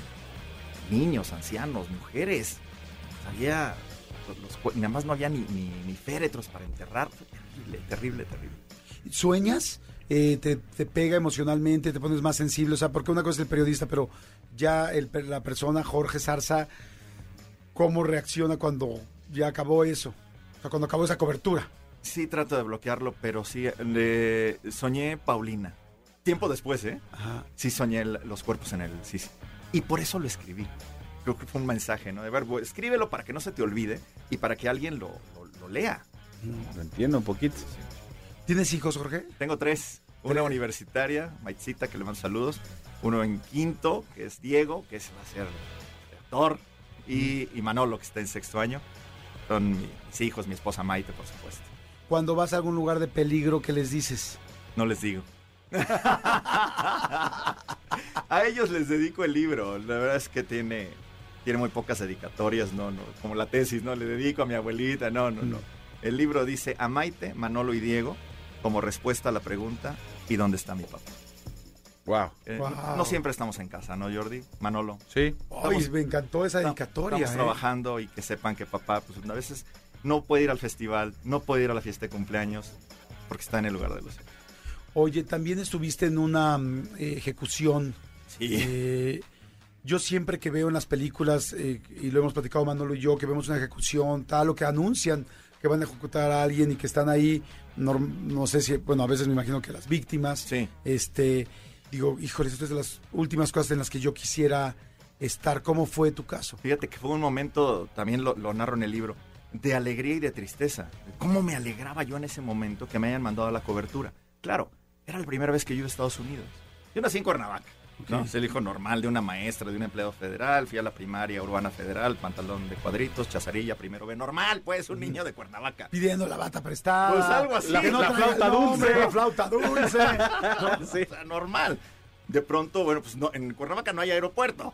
Niños, ancianos, mujeres. Había. Los, nada más no había ni, féretros para enterrar. Fue terrible, terrible, terrible. ¿Sueñas? Eh, te, pega emocionalmente, te pones más sensible? O sea, porque una cosa es el periodista, pero ya la persona, Jorge Zarza, ¿cómo reacciona cuando ya acabó eso? O sea, cuando acabó esa cobertura. Sí, trato de bloquearlo, pero sí, le soñé Paulina. Tiempo después, ¿eh? Ajá. Sí soñé el- los cuerpos en el sí, sí. Y por eso lo escribí. Creo que fue un mensaje, ¿no? De ver, bu- escríbelo para que no se te olvide y para que alguien lo, lo- lo lea. Lo entiendo un poquito. ¿Tienes hijos, Jorge? Tengo tres. Una universitaria, Maitzita, que le mando saludos. Uno en quinto, que es Diego, que es, va a ser actor. Y, y Manolo, que está en sexto año. Son mi- mis hijos, mi esposa Maite, por supuesto. Cuando vas a algún lugar de peligro, ¿qué les dices? No les digo. a ellos les dedico el libro. La verdad es que tiene, tiene muy pocas dedicatorias, no, no, como la tesis, no, le dedico a mi abuelita, no, no, no. El libro dice a Maite, Manolo y Diego como respuesta a la pregunta ¿y dónde está mi papá? Wow. Eh, Wow. no, no siempre estamos en casa, ¿no, Jordi? Manolo. Sí. Ay, Estamos- me encantó esa dedicatoria. Estamos ¿eh? trabajando y que sepan que papá, pues a veces no puede ir al festival, no puede ir a la fiesta de cumpleaños porque está en el lugar de los hechos. Oye, también estuviste en una mm, eh, ejecución. Sí. Eh, yo siempre que veo en las películas, eh, y lo hemos platicado Manolo y yo, que vemos una ejecución, tal, o que anuncian que van a ejecutar a alguien y que están ahí, norm- no sé si, bueno, a veces me imagino que las víctimas, Sí. este, digo, híjole, esto es de las últimas cosas en las que yo quisiera estar. ¿Cómo fue tu caso? Fíjate que fue un momento, también lo, lo narro en el libro, de alegría y de tristeza. ¿Cómo me alegraba yo en ese momento que me hayan mandado a la cobertura? Claro, era la primera vez que yo iba a Estados Unidos. Yo nací en Cuernavaca. ¿no? Soy el hijo normal de una maestra, de un empleado federal. Fui a la primaria urbana federal, pantalón de cuadritos, chazarilla, primero B. Normal, pues, un niño de Cuernavaca. Pidiendo la bata prestada. Pues algo así. que no La flauta dulce. La flauta dulce. O sea, normal. De pronto, bueno, pues no, en Cuernavaca no hay aeropuerto.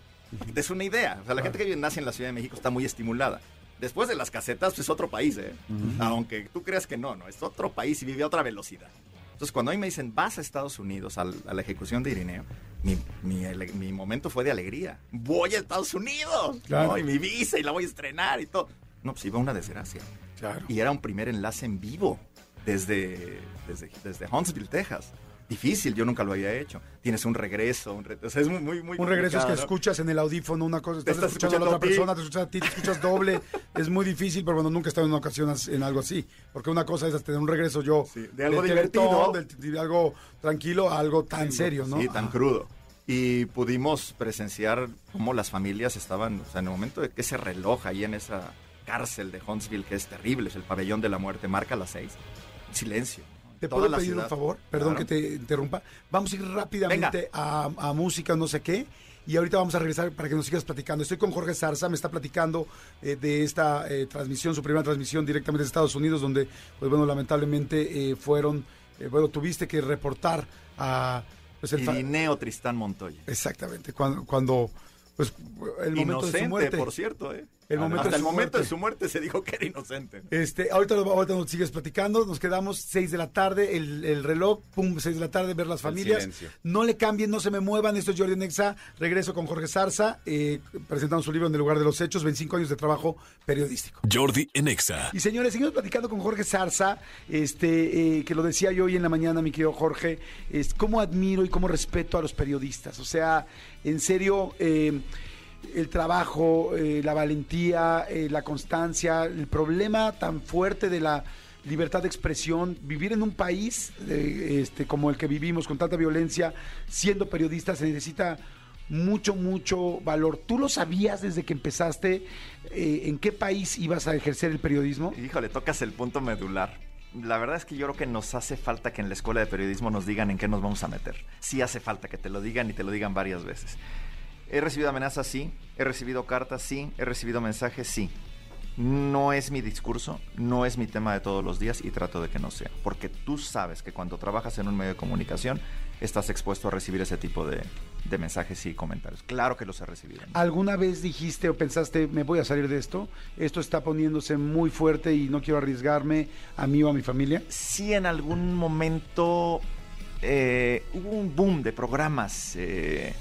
Es una idea. O sea, la gente que nace en la Ciudad de México está muy estimulada. Después de las casetas, pues, es otro país, ¿eh? Aunque tú creas que no, no, es otro país y vive a otra velocidad. Entonces, cuando a mí me dicen, vas a Estados Unidos al- a la ejecución de Irineo, mi, mi mi momento fue de alegría. Voy a Estados Unidos, Claro. ¿no? Y mi visa, y la voy a estrenar y todo. No, pues iba una desgracia. Claro. Y era un primer enlace en vivo desde, desde, desde Huntsville, Texas. Difícil, yo nunca lo había hecho. Tienes un regreso, un re- o sea, es muy, muy, muy Un regreso es que escuchas en el audífono una cosa, estás, estás escuchando a la otra persona, te escuchas a ti, te escuchas doble. es muy difícil, pero bueno, nunca he estado en una ocasión as- en algo así. Porque una cosa es tener un regreso yo Sí, de algo divertido. de algo tranquilo a algo tan serio, ¿no? Sí, tan Ah. crudo. Y pudimos presenciar cómo las familias estaban, o sea, en el momento de que ese reloj ahí en esa cárcel de Huntsville, que es terrible, es el pabellón de la muerte, marca las seis. Silencio. ¿Te puedo pedir un favor? Perdón Claro. que te interrumpa. Vamos a ir rápidamente a, a música, no sé qué. Y ahorita vamos a regresar para que nos sigas platicando. Estoy con Jorge Zarza, me está platicando eh, de esta eh, transmisión, su primera transmisión directamente de Estados Unidos, donde, pues bueno, lamentablemente eh, fueron, eh, bueno, tuviste que reportar a... Pues, el Irineo Tristán Montoya. Exactamente, cuando, cuando pues, el momento de su Inocente, muerte. por cierto, ¿eh? El momento Hasta de el su momento de muerte. su muerte se dijo que era inocente. Este, ahorita, lo- ahorita nos sigues platicando, nos quedamos 6 de la tarde, el, el reloj, pum, 6 de la tarde, ver las familias. No le cambien, no se me muevan, esto es Jordi Nexa, regreso con Jorge Zarza, eh, presentando su libro En el lugar de los hechos, 25 años de trabajo periodístico. Jordi en Exa. Y señores, seguimos platicando con Jorge Zarza, este, eh, que lo decía yo hoy en la mañana, mi querido Jorge, es cómo admiro y cómo respeto a los periodistas. O sea, en serio, eh, el trabajo, eh, la valentía, eh, la constancia, el problema tan fuerte de la libertad de expresión, vivir en un país eh, este, como el que vivimos, con tanta violencia, siendo periodista, se necesita mucho, mucho valor. ¿Tú lo sabías desde que empezaste en qué país ibas a ejercer el periodismo? Híjole, tocas el punto medular. La verdad es que yo creo que nos hace falta que en la escuela de periodismo nos digan en qué nos vamos a meter. Sí hace falta que te lo digan y te lo digan varias veces. He recibido amenazas, sí. He recibido cartas, sí. He recibido mensajes, sí. No es mi discurso, no es mi tema de todos los días y trato de que no sea. Porque tú sabes que cuando trabajas en un medio de comunicación estás expuesto a recibir ese tipo de, de mensajes y comentarios. Claro que los he recibido. ¿Alguna vez dijiste o pensaste, me voy a salir de esto? Esto está poniéndose muy fuerte y no quiero arriesgarme a mí o a mi familia. sí en algún momento eh, hubo un boom de programas. eh,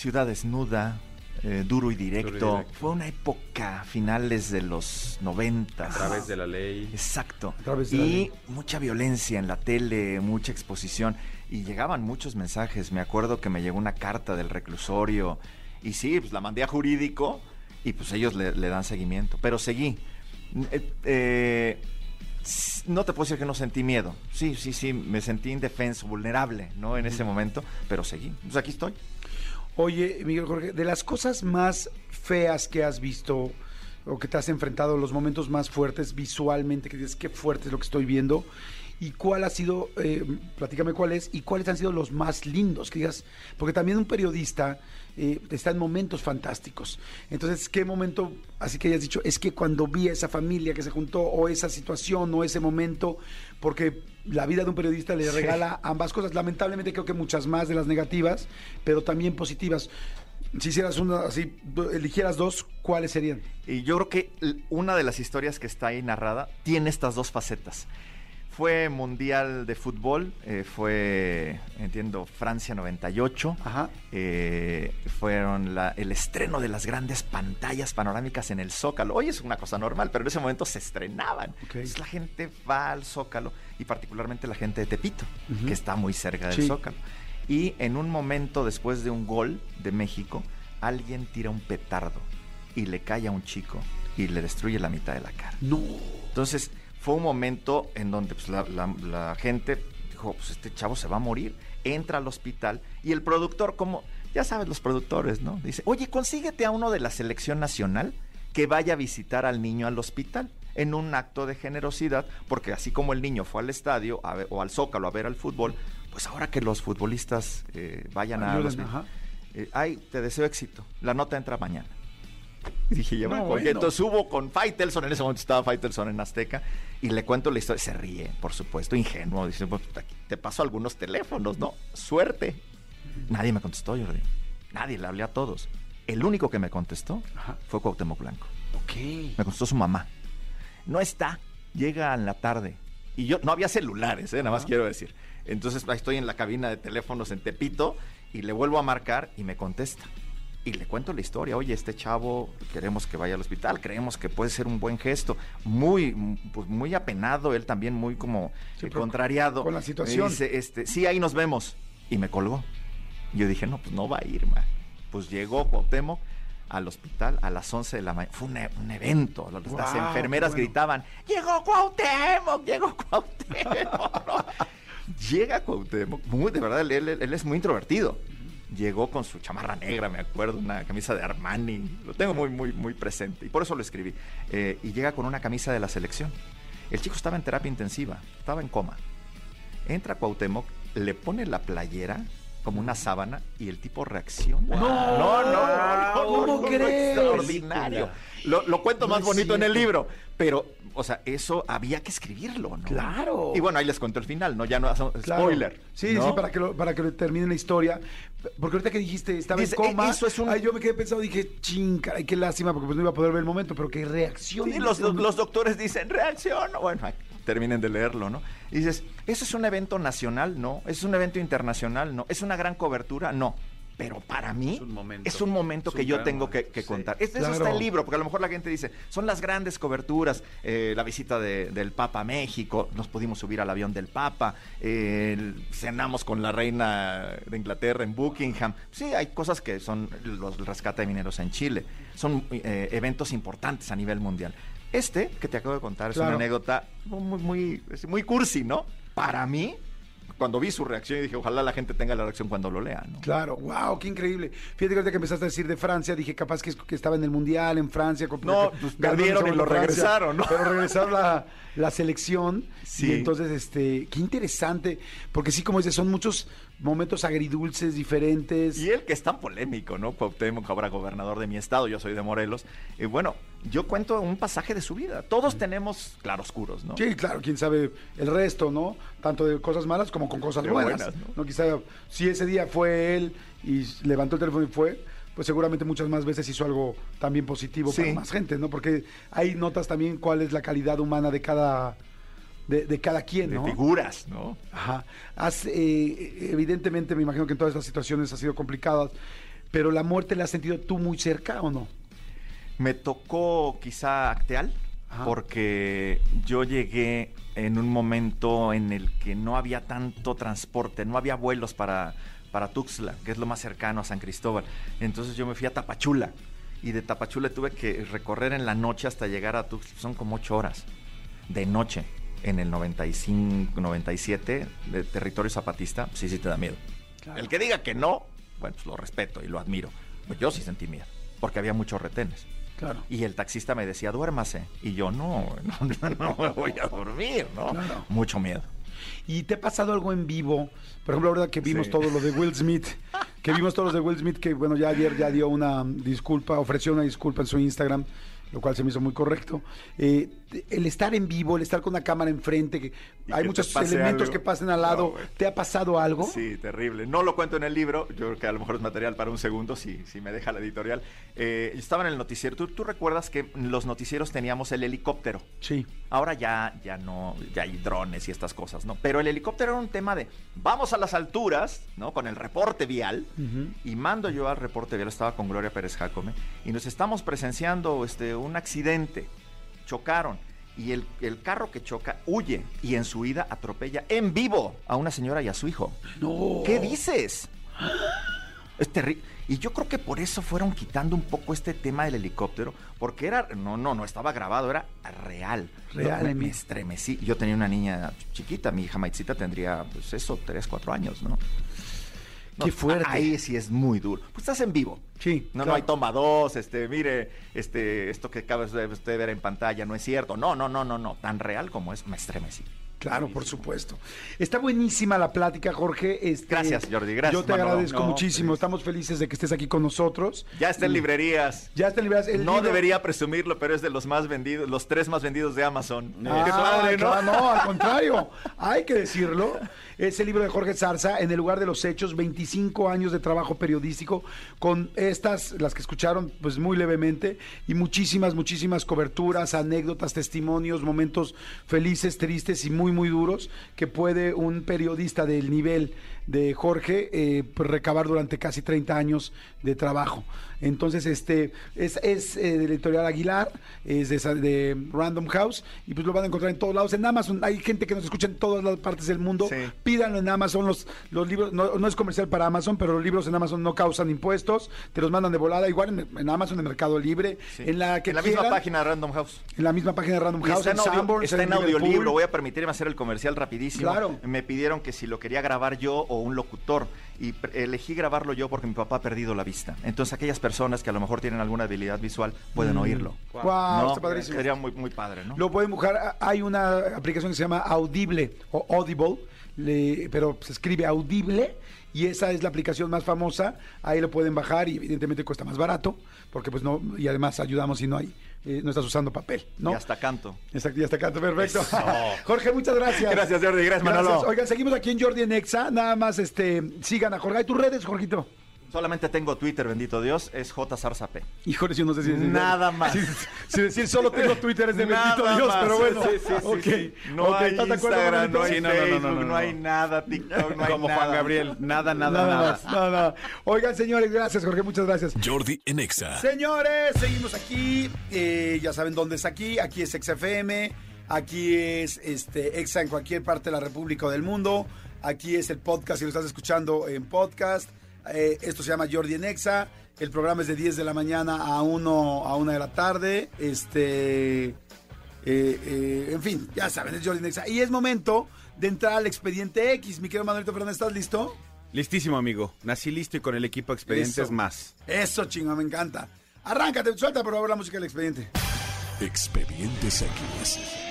Ciudad Desnuda, eh, Duro y Directo. Duro y Directo. Fue una época, finales de los 90. A través de la ley. Exacto. A través de la y ley. mucha violencia en la tele, mucha exposición. Y llegaban muchos mensajes. Me acuerdo que me llegó una carta del reclusorio. Y sí, pues la mandé a jurídico y pues ellos le, le dan seguimiento. Pero seguí. Eh, eh, no te puedo decir que no sentí miedo. Sí, sí, sí, me sentí indefenso, vulnerable, ¿no? En ese momento, pero seguí. Pues aquí estoy. Oye, Miguel Jorge, de las cosas más feas que has visto o que te has enfrentado, los momentos más fuertes visualmente, que dices, qué fuerte es lo que estoy viendo, y cuál ha sido, eh, platícame cuál es, y cuáles han sido los más lindos, que digas, porque también un periodista eh, está en momentos fantásticos. Entonces, ¿qué momento, así que hayas dicho, es que cuando vi a esa familia que se juntó, o esa situación, o ese momento, porque la vida de un periodista le regala ambas cosas, lamentablemente creo que muchas más de las negativas, pero también positivas. Si hicieras una, así, eligieras dos, ¿cuáles serían? Y yo creo que una de las historias que está ahí narrada tiene estas dos facetas. Fue Mundial de Fútbol, eh, fue, entiendo, Francia 98. Ajá. Eh, fueron la- el estreno de las grandes pantallas panorámicas en el Zócalo. Hoy es una cosa normal, pero en ese momento se estrenaban. Ok. Entonces la gente va al Zócalo y particularmente la gente de Tepito, que está muy cerca del Sí. Zócalo. Y en un momento después de un gol de México, alguien tira un petardo y le cae a un chico y le destruye la mitad de la cara. No. Entonces fue un momento en donde pues, la, la- la gente dijo, pues este chavo se va a morir, entra al hospital y el productor, como ya sabes los productores, ¿no? Dice, oye, consíguete a uno de la selección nacional que vaya a visitar al niño al hospital en un acto de generosidad, porque así como el niño fue al estadio a ver- o al Zócalo a ver al fútbol, pues ahora que los futbolistas eh, vayan a... Ayuden, ajá. ay, te deseo éxito. La nota entra mañana. Y dije, ya No, bueno. Entonces hubo con Faitelson, en ese momento estaba Faitelson en Azteca, y le cuento la historia. Se ríe, por supuesto, ingenuo. Dice, pues aquí te paso algunos teléfonos, ¿no? Suerte. Nadie me contestó, Jordi. Nadie, le hablé a todos. El único que me contestó Ajá. fue Cuauhtémoc Blanco. Ok. Me contestó su mamá. No está, llega en la tarde. Y yo, no había celulares, ¿eh? nada más quiero decir. Entonces ahí estoy en la cabina de teléfonos en Tepito y le vuelvo a marcar y me contesta. Y le cuento la historia. Oye, este chavo queremos que vaya al hospital, creemos que puede ser un buen gesto. Muy, pues muy apenado, él también muy como Sí, eh, contrariado. con la Me situación. dice, este, sí, ahí nos vemos. Y me colgó. Yo dije, no, pues no va a ir, man. Pues llegó Cuauhtémoc al hospital a las 11 de la mañana. Fue un, e- un evento. Las Guau, enfermeras bueno. gritaban, llegó Cuauhtémoc, llegó Cuauhtémoc. Llega Cuauhtémoc, muy, de verdad, él, él- él es muy introvertido. Llegó con su chamarra negra, me acuerdo, una camisa de Armani. Lo tengo muy, muy, muy presente. Y por eso lo escribí. Eh, y llega con una camisa de la selección. El chico estaba en terapia intensiva, estaba en coma. Entra Cuauhtémoc, le pone la playera como una sábana y el tipo reacciona. No, no, no, no, ¿cómo crees? Extraordinario. Lo, lo cuento No más bonito en el libro, pero, o sea, eso había que escribirlo, ¿no? Claro. Y bueno, ahí les cuento el final, ¿no? Ya no spoiler. Sí, ¿no? sí, para que, lo, para que termine la historia. Porque ahorita que dijiste, estaba Dice, en coma. "Eh, eso es un- Ay, yo me quedé pensando, dije, ching, caray, qué lástima, porque pues no iba a poder ver el momento, pero qué reacción. Sí, los, los doctores dicen reacción. Bueno, ay, terminen de leerlo, ¿no? Y dices, ¿eso es un evento nacional? No. ¿Es un evento internacional? No. ¿Es una gran cobertura? No. Pero para mí Es un momento. es un momento Es que un yo tengo que, momento, que sí. contar. Es- Eso Claro. está en el libro, porque a lo mejor la gente dice, son las grandes coberturas, eh, la visita de- del Papa a México, nos pudimos subir al avión del Papa, eh, el- cenamos con la reina de Inglaterra en Buckingham. Sí, hay cosas que son los el rescate de mineros en Chile. Son eh, eventos importantes a nivel mundial. Este que te acabo de contar es Claro. una anécdota muy, muy cursi, ¿no? Para mí, cuando vi su reacción, y dije, ojalá la gente tenga la reacción cuando lo lea, ¿no? Claro, wow, qué increíble. Fíjate que empezaste a decir de Francia, dije capaz que, es- que estaba en el Mundial, en Francia. con- No, pues, perdieron y lo Francia, regresaron, ¿no? Pero regresaron la, la selección. Sí. Y entonces, este, qué interesante, porque sí, como dices, son muchos momentos agridulces, diferentes. Y él que es tan polémico, ¿no? Cuauhtémoc, ahora gobernador de mi estado, yo soy de Morelos. Y bueno, yo cuento un pasaje de su vida. Todos tenemos claroscuros, ¿no? Sí, claro, quién sabe el resto, ¿no? Tanto de cosas malas como con cosas buenas. buenas, ¿no? ¿no? Quizá si ese día fue él y levantó el teléfono y fue, pues seguramente muchas más veces hizo algo también positivo Sí. para más gente, ¿no? Porque ahí notas también cuál es la calidad humana de cada de, de cada quien, De ¿no? figuras, ¿no? Ajá. Has, eh, evidentemente, me imagino que en todas estas situaciones ha sido complicadas, pero la muerte la has sentido tú muy cerca o no? Me tocó quizá Acteal, Ajá. porque yo llegué en un momento en el que no había tanto transporte, no había vuelos para, para Tuxtla, que es lo más cercano a San Cristóbal. Entonces yo me fui a Tapachula y de Tapachula tuve que recorrer en la noche hasta llegar a Tuxtla. Son como ocho horas de noche en el 95, 97 de territorio zapatista. Sí, sí te da miedo. El que diga que no, bueno, pues lo respeto y lo admiro. Pues yo sí sentí miedo, porque había muchos retenes. Claro. Y el taxista me decía, duérmase. Y yo, no, no, no me voy a dormir, ¿no? Claro. Mucho miedo. ¿Y te ha pasado algo en vivo? Por ejemplo, ahora que vimos Sí. todo lo de Will Smith, que vimos todo lo de Will Smith, que bueno, ya ayer ya dio una disculpa, ofreció una disculpa en su Instagram, lo cual se me hizo muy correcto. Eh, el estar en vivo, el estar con una cámara enfrente, que Y hay que muchos elementos algo. que pasen al lado, No. ¿te ha pasado algo? Sí, terrible. No lo cuento en el libro, yo creo que a lo mejor es material para un segundo, si, si me deja la editorial. Eh, estaba en el noticiero. ¿Tú, tú recuerdas que en los noticieros teníamos el helicóptero? Sí. Ahora ya, ya no, ya hay drones y estas cosas, ¿no? Pero el helicóptero era un tema de vamos a las alturas, ¿no? Con el reporte vial. Y mando yo al reporte vial, estaba con Gloria Pérez Jacome, y nos estamos presenciando este, un accidente. Chocaron. Y el, el carro que choca huye y en su ida atropella en vivo a una señora y a su hijo. No. ¿Qué dices? Es terrible. Y yo creo que por eso fueron quitando un poco este tema del helicóptero, porque era, no, no, no estaba grabado, era real. Real, Yo me, estremecí. Yo tenía una niña chiquita, mi hija Maitzita tendría, pues eso, tres, cuatro años, ¿no? No, Qué fuerte. Ahí sí es muy duro. Pues estás en vivo. Sí, No, no hay toma dos, este, mire, este, esto que acabas de usted ver en pantalla no es cierto. No, no, no, no, no. Tan real como es, me estremecí. Claro, por supuesto. Está buenísima la plática, Jorge. Este, Gracias, Jordi, gracias, Yo te Manolo. agradezco No, muchísimo. feliz. Estamos felices de que estés aquí con nosotros. Ya está en librerías. Ya está libras- el No libro- debería presumirlo, pero es de los más vendidos, los tres más vendidos de Amazon. Ah, Qué padre, ¿no? claro, no, al contrario. Hay que decirlo. Es el libro de Jorge Zarza, En el lugar de los hechos, 25 años de trabajo periodístico, con estas, las que escucharon, pues muy levemente, y muchísimas, muchísimas coberturas, anécdotas, testimonios, momentos felices, tristes y muy, muy duros, que puede un periodista del nivel de Jorge eh, pues, recabar durante casi 30 años de trabajo. Entonces, este es, es eh, de editorial Aguilar, es de, de Random House, y pues lo van a encontrar en todos lados. En Amazon, hay gente que nos escucha en todas las partes del mundo. Sí. Pídanlo en Amazon, los, los libros, no, no es comercial para Amazon, pero los libros en Amazon no causan impuestos, te los mandan de volada, igual en, en Amazon, en Mercado Libre, Sí. en la que en la misma página de Random House. en la misma página de Random Y House, está en, audio- Sanborns, está en Liverpool. audiolibro. Voy a permitirme hacer el comercial rapidísimo. Claro. Me pidieron que si lo quería grabar yo o un locutor. Y elegí grabarlo yo porque mi papá ha perdido la vista. Entonces, aquellas personas que a lo mejor tienen alguna habilidad visual pueden oírlo. Wow, ¿no? está padrísimo. Sería muy, muy padre, ¿no? Lo pueden buscar. Hay una aplicación que se llama Audible o Audible, le- pero se escribe Audible y esa es la aplicación más famosa. Ahí lo pueden bajar y evidentemente cuesta más barato porque pues no y además ayudamos si no hay eh, no estás usando papel, ¿no? Y hasta canto. Exacto, ya está acá, perfecto. Jorge, muchas gracias. Gracias, Jordi. Gracias, Manolo. Oigan, seguimos aquí en Jordi en Exa. Nada más este, sigan a Jorge. ¿Hay tus redes, Jorgito? Solamente tengo Twitter, bendito Dios, es JZarzap. Híjole, yo no sé si decir. Nada más. Si, si decir solo tengo Twitter es de Nada bendito Dios, más. pero bueno. Sí, sí, sí, ok. sí. No hay ¿estás de acuerdo, Instagram, no hay Sí, no, no, no, Facebook, no, no, hay nada, TikTok, no hay Como nada. Juan Gabriel, nada, nada, Nada nada. más, nada, nada. Oigan, señores, gracias, Jorge, muchas gracias. Jordi en Exa. Señores, seguimos aquí. eh, ya saben dónde es aquí. Aquí es XFM. Aquí es este, Exa en cualquier parte de la República o del mundo. Aquí es el podcast, si lo estás escuchando en podcast. Eh, esto se llama Jordi en Exa. El programa es de 10 de la mañana a 1, a 1 de la tarde. Este. eh, eh, en fin, ya saben, es Jordi en Exa. Y es momento de entrar al expediente X. Mi querido Manuelito Fernández, ¿estás listo? Listísimo, amigo. Nací listo y con el equipo Expedientes Eso. más. Eso, chingo, me encanta. Arráncate, suelta por favor la música del expediente. Expedientes X.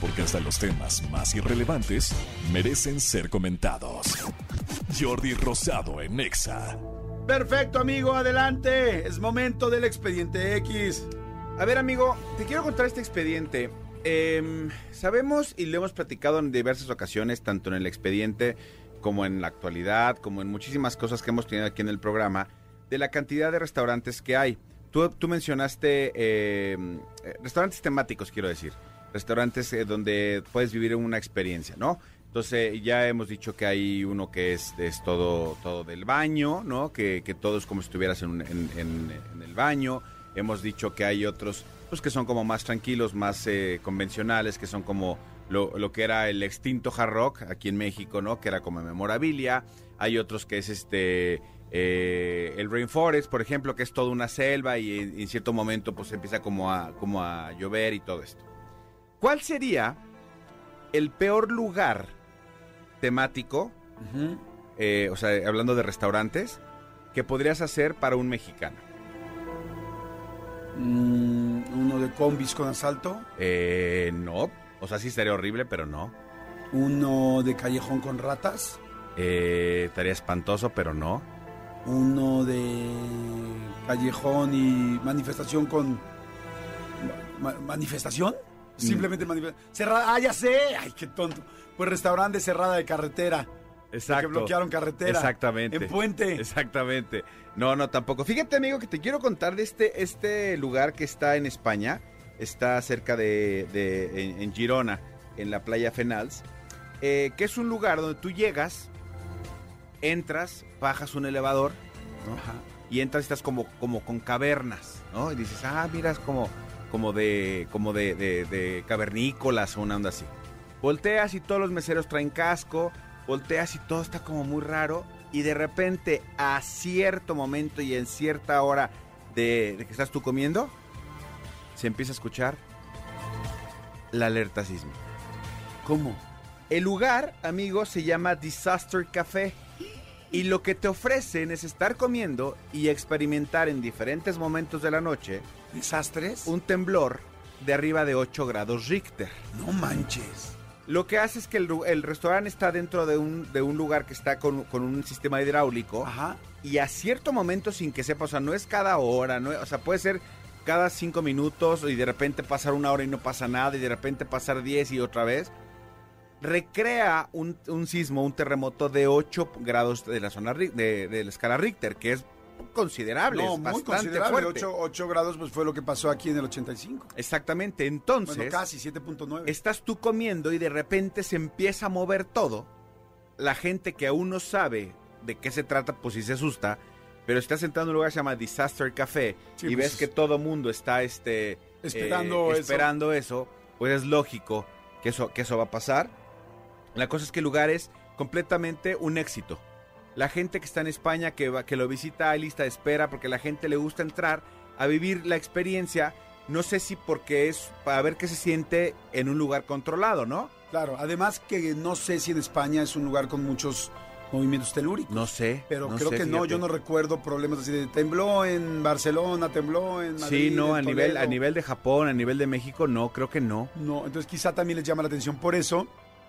Porque hasta los temas más irrelevantes merecen ser comentados. Jordi Rosado en Exa. Perfecto, amigo, adelante. Es momento del expediente X. A ver, amigo, te quiero contar este expediente. Em, sabemos y lo hemos platicado en diversas ocasiones, tanto en el expediente como en la actualidad, como en muchísimas cosas que hemos tenido aquí en el programa, de la cantidad de restaurantes que hay. Tú, tú mencionaste em, eh, restaurantes temáticos, quiero decir. Restaurantes eh, donde puedes vivir una experiencia, ¿no? Entonces ya hemos dicho que hay uno que es, es todo, todo del baño, ¿no? Que, que todo es como si estuvieras en, un- en- en- el baño. Hemos dicho que hay otros pues que son como más tranquilos, más eh, convencionales, que son como lo, lo que era el extinto hard rock aquí en México, ¿no? Que era como memorabilia. Hay otros que es este eh, el rainforest, por ejemplo, que es toda una selva y en, en cierto momento pues empieza como a, como a llover y todo esto. ¿Cuál sería el peor lugar temático, eh, o sea, hablando de restaurantes, que podrías hacer para un mexicano? Mm, uno de combis con asalto. Eh, no. O sea, sí estaría horrible, pero no. Uno de callejón con ratas. Eh, estaría espantoso, pero no. Uno de callejón y manifestación con. ma- ¿Manifestación? Simplemente manifestación. Cerrada. Ah, ya sé. Ay, qué tonto. Pues restaurante cerrada de carretera. Que bloquearon carretera. Exactamente. En puente. Exactamente. No, no, tampoco. Fíjate, amigo, que te quiero contar de este, este lugar que está en España. Está cerca de, de- en, en Girona, en la playa Fenals. eh, que es un lugar donde tú llegas, entras, bajas un elevador, ¿no? y entras y estás como, como con cavernas, ¿no? Y dices, ah, mira, es como, como de, como de, de- de cavernícolas o una onda así. Volteas y todos los meseros traen casco, volteas y todo está como muy raro, y de repente, a cierto momento y en cierta hora de, de que estás tú comiendo, se empieza a escuchar la alerta sísmica. ¿Cómo? El lugar, amigo, se llama Disaster Café. Y lo que te ofrecen es estar comiendo y experimentar en diferentes momentos de la noche ¿Desastres? un temblor de arriba de 8 grados Richter. No manches. Lo que hace es que el, restaurante está dentro de un, de un lugar que está con, con un sistema hidráulico Ajá. y a cierto momento sin que sepa, o sea, no es cada hora, no, o sea, puede ser cada cinco minutos y de repente pasar una hora y no pasa nada y de repente pasar diez y otra vez. Recrea un, un sismo, un terremoto de 8 grados de la zona de la escala Richter, que es considerable, No, es muy considerable. fuerte. 8, grados pues fue lo que pasó aquí en el 85. Exactamente, entonces bueno, casi 7.9. estás tú comiendo y de repente se empieza a mover todo. La gente que aún no sabe de qué se trata, pues sí se asusta. Pero estás sentado en un lugar que se llama Disaster Café Sí, y pues, ves que todo mundo está este, Esperando eso. esperando eso, pues es lógico que eso, que eso va a pasar. La cosa es que el lugar es completamente un éxito. La gente que está en España, que, va, que lo visita, hay lista de espera, porque la gente le gusta entrar a vivir la experiencia. No sé si porque es para ver qué se siente en un lugar controlado, ¿no? Claro, además que no sé si en España es un lugar con muchos movimientos telúricos. No sé. Pero no creo sé, que no, yo no recuerdo problemas así de tembló en Barcelona, tembló en Madrid. Sí, no, a nivel, a nivel de Japón, a nivel de México, no, creo que no. No, entonces quizá también les llama la atención por eso.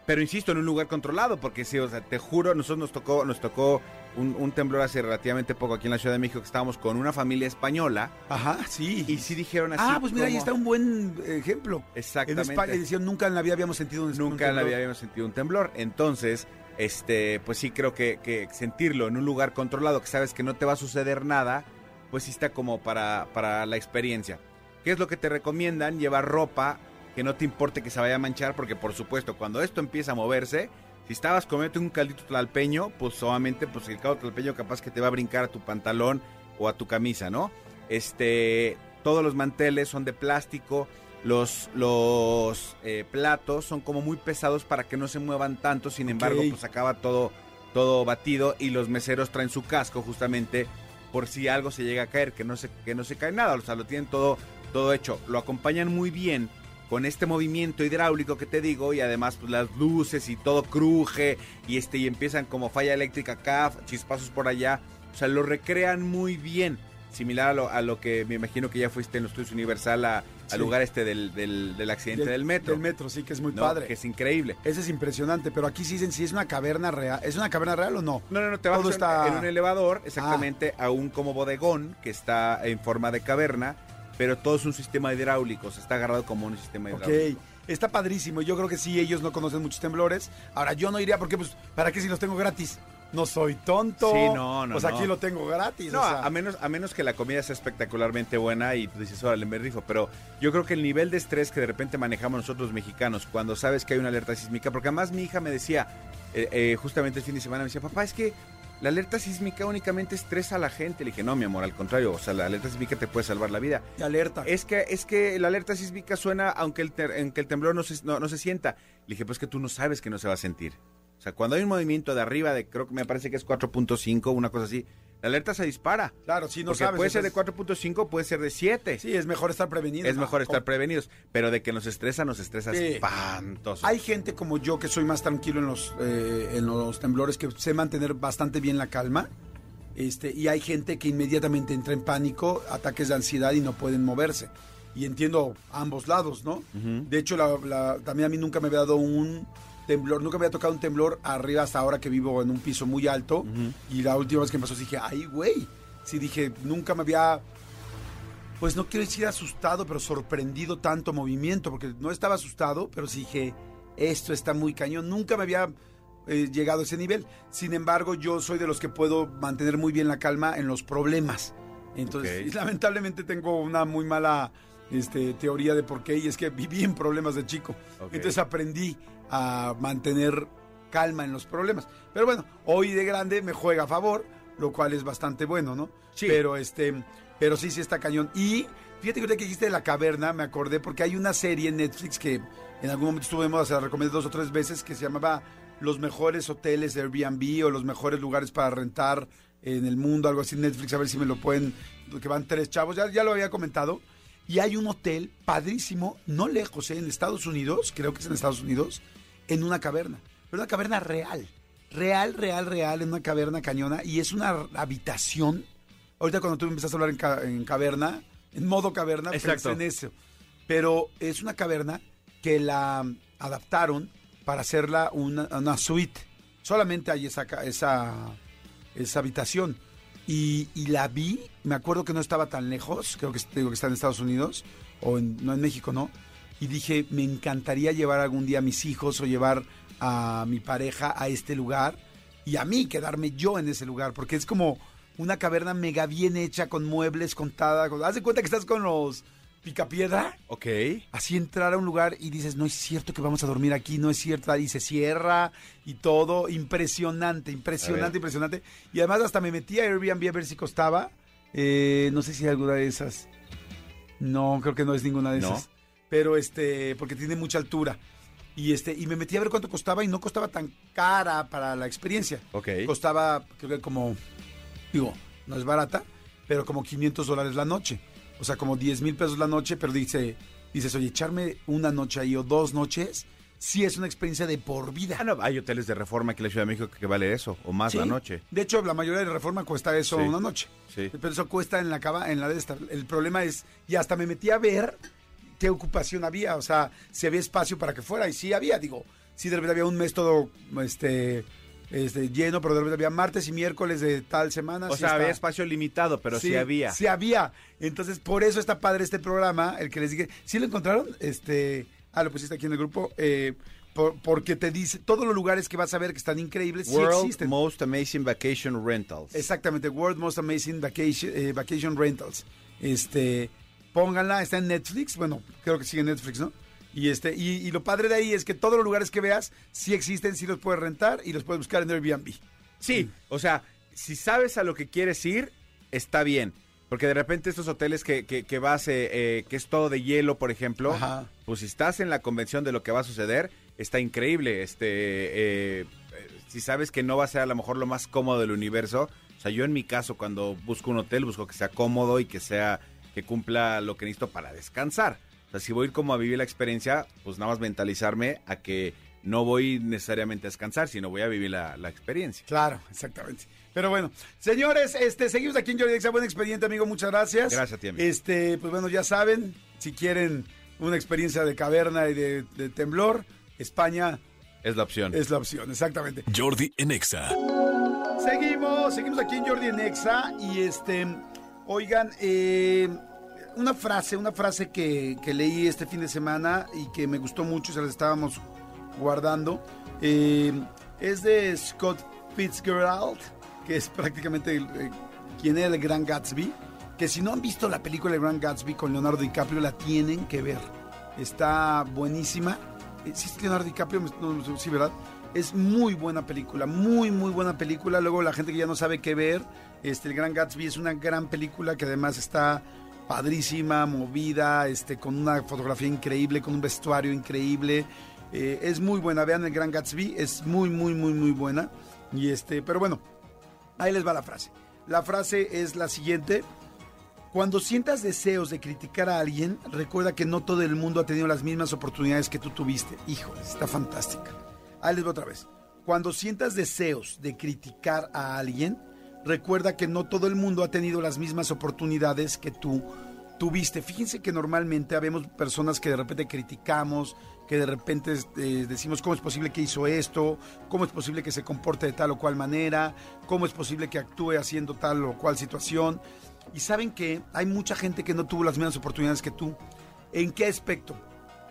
Pero insisto, en un lugar controlado, porque sí, o sea, te juro, nosotros nos tocó, nos tocó un, un temblor hace relativamente poco aquí en la Ciudad de México, que estábamos con una familia española, Ajá, sí. y sí dijeron así. ah, pues mira, ahí está un buen ejemplo. En Exactamente. España decían, nunca en la vida habíamos sentido un Nunca en la temblor". vida habíamos sentido un temblor. Entonces, este, pues sí creo que, que sentirlo en un lugar controlado, que sabes que no te va a suceder nada, pues sí está como para, para la experiencia. ¿Qué es lo que te recomiendan? Llevar ropa que no te importe que se vaya a manchar, porque por supuesto, cuando esto empieza a moverse, si estabas comiendo un caldito tlalpeño, pues obviamente, pues el caldo tlalpeño capaz que te va a brincar a tu pantalón o a tu camisa, ¿no? Este, todos los manteles son de plástico, los, los eh, platos son como muy pesados para que no se muevan tanto, sin embargo, pues acaba todo, todo batido y los meseros traen su casco justamente por si algo se llega a caer, que no se, que no se cae nada, o sea, lo tienen todo, todo hecho. Lo acompañan muy bien con este movimiento hidráulico que te digo y además pues, las luces y todo cruje y este y empiezan como falla eléctrica acá, chispazos por allá, o sea, lo recrean muy bien, similar a lo, a lo que me imagino que ya fuiste en los estudios Universal a- al lugar este del, del, del accidente del, metro. Del metro, sí, que es muy ¿no? padre. Que es increíble. Ese es impresionante, pero aquí sí dicen si es una caverna real. ¿Es una caverna real o no? No, no, no, te vas Todo en- está- Ah. en un elevador, exactamente, a un como bodegón que está en forma de caverna, pero todo es un sistema hidráulico, se está agarrado como un sistema Ok, hidráulico. está padrísimo. Yo creo que sí, ellos no conocen muchos temblores. Ahora, yo no iría porque, pues, ¿para qué si los tengo gratis? No soy tonto. Sí, no, no, Pues no. aquí lo tengo gratis. No, o sea. a, menos, a menos que la comida sea espectacularmente buena y tú dices, órale, me rifo. Pero yo creo que el nivel de estrés que de repente manejamos nosotros mexicanos cuando sabes que hay una alerta sísmica, porque además mi hija me decía, eh, eh, justamente el fin de semana, me decía, papá, es que la alerta sísmica únicamente estresa a la gente. Le dije, no, mi amor, al contrario, o sea, la alerta sísmica te puede salvar la vida. Y alerta. Es que, es que la alerta sísmica suena aunque el, ter- aunque el temblor no se, no, no se sienta. Le dije, pues que tú no sabes que no se va a sentir. O sea, cuando hay un movimiento de arriba de, creo que me parece que es 4.5, una cosa así, la alerta se dispara. Claro, sí, no Porque sabes. puede ser de entonces- 4.5, puede ser de 7. Sí, es mejor estar prevenido. es mejor estar prevenidos. Pero de que nos estresa, nos estresa Sí. espantoso. Hay gente como yo que soy más tranquilo en los, eh, en los temblores, que sé mantener bastante bien la calma. Este, y hay gente que inmediatamente entra en pánico, ataques de ansiedad y no pueden moverse. Y entiendo ambos lados, ¿no? De hecho, la- la- también a mí nunca me había dado un temblor, nunca me había tocado un temblor arriba hasta ahora que vivo en un piso muy alto. Y la última vez que me pasó dije, ay, güey. Sí, dije, nunca me había pues no quiero decir asustado, pero sorprendido tanto movimiento, porque no estaba asustado, pero sí dije, esto está muy cañón. Nunca me había eh, llegado a ese nivel. Sin embargo, yo soy de los que puedo mantener muy bien la calma en los problemas. Entonces, lamentablemente tengo una muy mala este, teoría de por qué, y es que viví en problemas de chico. Entonces aprendí a mantener calma en los problemas. Pero bueno, hoy de grande me juega a favor, lo cual es bastante bueno, ¿no? Sí. Pero este, pero sí, sí está cañón. Y fíjate que dijiste de la caverna, me acordé, porque hay una serie en Netflix que en algún momento estuvimos, se la recomendé dos o tres veces, que se llamaba Los mejores hoteles de Airbnb o los mejores lugares para rentar en el mundo, algo así Netflix, a ver si me lo pueden, que van tres chavos, ya, ya lo había comentado. Y hay un hotel padrísimo, no lejos, ¿eh? en Estados Unidos, creo que es en Estados Unidos, en una caverna. Pero una caverna real. Real, real, real, en una caverna cañona. Y es una habitación. Ahorita cuando tú empezaste a hablar en, ca- en caverna, en modo caverna, Exacto. pensé en eso. Pero es una caverna que la adaptaron para hacerla una, una suite. Solamente hay esa, esa, esa habitación. Y, la vi, me acuerdo que no estaba tan lejos, creo que digo que está en Estados Unidos, o en- no en México, ¿no? Y dije, me encantaría llevar algún día a mis hijos o llevar a mi pareja a este lugar y a mí quedarme yo en ese lugar, porque es como una caverna mega bien hecha, con muebles, contada. Con... Haz de cuenta que estás con los picapiedra Ok. así entrar a un lugar y dices, no es cierto que vamos a dormir aquí, no es cierto, y se cierra y todo, impresionante, impresionante, impresionante. Y además hasta me metí a Airbnb a ver si costaba, eh, no sé si hay alguna de esas. No, creo que no es ninguna de ¿No? esas. Pero este, porque tiene mucha altura. Y este, y me metí a ver cuánto costaba y no costaba tan cara para la experiencia. Ok. Costaba, creo que como, digo, no es barata, pero como 500 dólares la noche. O sea, como 10 mil pesos la noche, pero dice, dices, oye, echarme una noche ahí o dos noches, sí es una experiencia de por vida. Ah, no, hay hoteles de reforma aquí en la Ciudad de México que vale eso, o más Sí. la noche. De hecho, la mayoría de reforma cuesta eso Sí. una noche. Sí. Pero eso cuesta en la cava, en la de esta. El problema es, y hasta me metí a ver qué ocupación había, o sea, si había espacio para que fuera, y sí había, digo, sí de repente había un mes todo este, este lleno, pero de repente había martes y miércoles de tal semana. O sí sea, está- había espacio limitado, pero sí, había. Sí había. Entonces, por eso está padre este programa, el que les dije, ¿sí lo encontraron? Este, ah, lo pusiste aquí en el grupo, eh, por- porque te dice, todos los lugares que vas a ver que están increíbles, sí World existen. Most Amazing Vacation Rentals. Exactamente, World Most Amazing Vacation, eh, Vacation Rentals. Este, pónganla, está en Netflix, bueno, creo que sigue en Netflix, ¿no? Y este, y, y lo padre de ahí es que todos los lugares que veas sí existen, sí los puedes rentar y los puedes buscar en Airbnb. Sí, o sea, si sabes a lo que quieres ir, está bien. Porque de repente estos hoteles que, que, que vas, eh, eh, que es todo de hielo, por ejemplo, Ajá. pues si estás en la convención de lo que va a suceder, está increíble. Este, eh, eh, si sabes que no va a ser a lo mejor lo más cómodo del universo, o sea, yo en mi caso cuando busco un hotel busco que sea cómodo y que sea, que cumpla lo que necesito para descansar. Sea, si voy a ir como a vivir la experiencia, pues nada más mentalizarme a que no voy necesariamente a descansar, sino voy a vivir la, la experiencia. Claro, exactamente. Pero bueno, señores, este, seguimos aquí en Jordi Exa. Buen expediente, amigo. Muchas gracias. Gracias a ti, amigo. Este, pues bueno, ya saben, si quieren una experiencia de caverna y de, de temblor, España Es la opción. es la opción, exactamente. Jordi en Exa. Seguimos, seguimos aquí en Jordi en Exa y este, oigan, eh, una frase, una frase que, que leí este fin de semana y que me gustó mucho, se la estábamos guardando, eh, es de Scott Fitzgerald, que es prácticamente el, eh, quien era el Gran Gatsby, que si no han visto la película El Gran Gatsby con Leonardo DiCaprio, la tienen que ver. Está buenísima. Eh, Sí, es Leonardo DiCaprio, no, sí, ¿verdad? Es muy buena película, muy, muy buena película. Luego la gente que ya no sabe qué ver, este, El Gran Gatsby es una gran película que además está padrísima, movida, este, con una fotografía increíble, con un vestuario increíble. Eh, es muy buena, vean El Gran Gatsby, es muy, muy, muy, muy buena. Y este, pero bueno, ahí les va la frase. La frase es la siguiente. Cuando sientas deseos de criticar a alguien, recuerda que no todo el mundo ha tenido las mismas oportunidades que tú tuviste. Híjole, está fantástica. Ahí les va otra vez. Cuando sientas deseos de criticar a alguien, recuerda que no todo el mundo ha tenido las mismas oportunidades que tú tuviste. Fíjense que normalmente habemos personas que de repente criticamos, que de repente eh, decimos cómo es posible que hizo esto, cómo es posible que se comporte de tal o cual manera, cómo es posible que actúe haciendo tal o cual situación. Y saben que hay mucha gente que no tuvo las mismas oportunidades que tú. ¿En qué aspecto?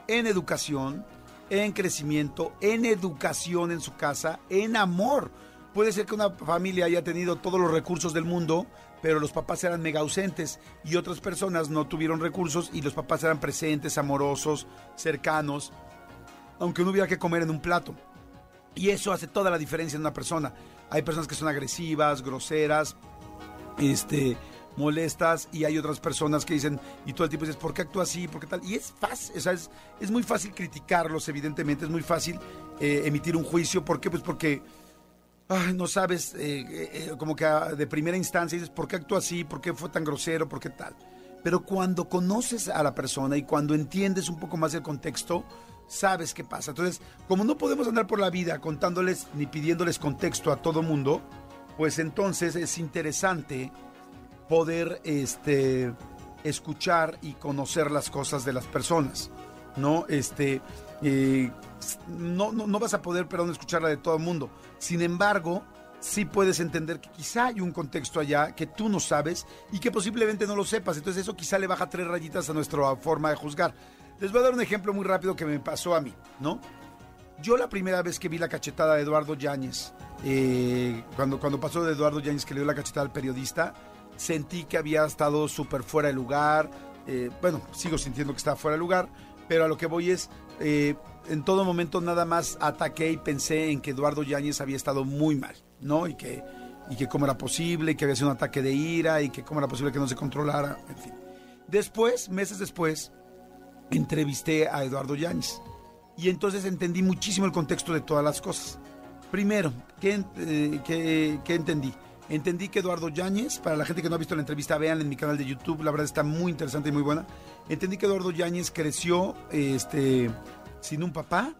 En educación, en crecimiento, en educación en su casa, en amor. Puede ser que una familia haya tenido todos los recursos del mundo, pero los papás eran mega ausentes y otras personas no tuvieron recursos y los papás eran presentes, amorosos, cercanos, aunque no hubiera que comer en un plato. Y eso hace toda la diferencia en una persona. Hay personas que son agresivas, groseras, este, molestas y hay otras personas que dicen, y todo el tiempo dices, ¿por qué actúa así? ¿Por qué tal? Y es fácil, o es, es muy fácil criticarlos, evidentemente, es muy fácil eh, emitir un juicio. ¿Por qué? Pues porque no sabes, eh, eh, eh, como que de primera instancia dices, ¿por qué actúa así? ¿Por qué fue tan grosero? ¿Por qué tal? Pero cuando conoces a la persona y cuando entiendes un poco más el contexto, sabes qué pasa. Entonces, como no podemos andar por la vida contándoles ni pidiéndoles contexto a todo mundo, pues entonces es interesante poder este, escuchar y conocer las cosas de las personas, ¿no? Este, no, no, no vas a poder, perdón, escucharla de todo el mundo. Sin embargo, sí puedes entender que quizá hay un contexto allá que tú no sabes y que posiblemente no lo sepas. Entonces eso quizá le baja tres rayitas a nuestra forma de juzgar. Les voy a dar un ejemplo muy rápido que me pasó a mí, ¿no? Yo la primera vez que vi la cachetada de Eduardo Yáñez, eh, cuando, cuando pasó de Eduardo Yáñez que le dio la cachetada al periodista, sentí que había estado súper fuera de lugar. eh, bueno, sigo sintiendo que estaba fuera de lugar, pero a lo que voy es, eh, en todo momento nada más ataqué y pensé en que Eduardo Yáñez había estado muy mal, ¿no? Y que, y que cómo era posible, que había sido un ataque de ira y que cómo era posible que no se controlara, en fin. Después, meses después, entrevisté a Eduardo Yáñez y entonces entendí muchísimo el contexto de todas las cosas. Primero, ¿qué, eh, qué- qué entendí? Entendí que Eduardo Yáñez, para la gente que no ha visto la entrevista, vean en mi canal de YouTube, la verdad está muy interesante y muy buena. Entendí que Eduardo Yáñez creció este, sin un papá,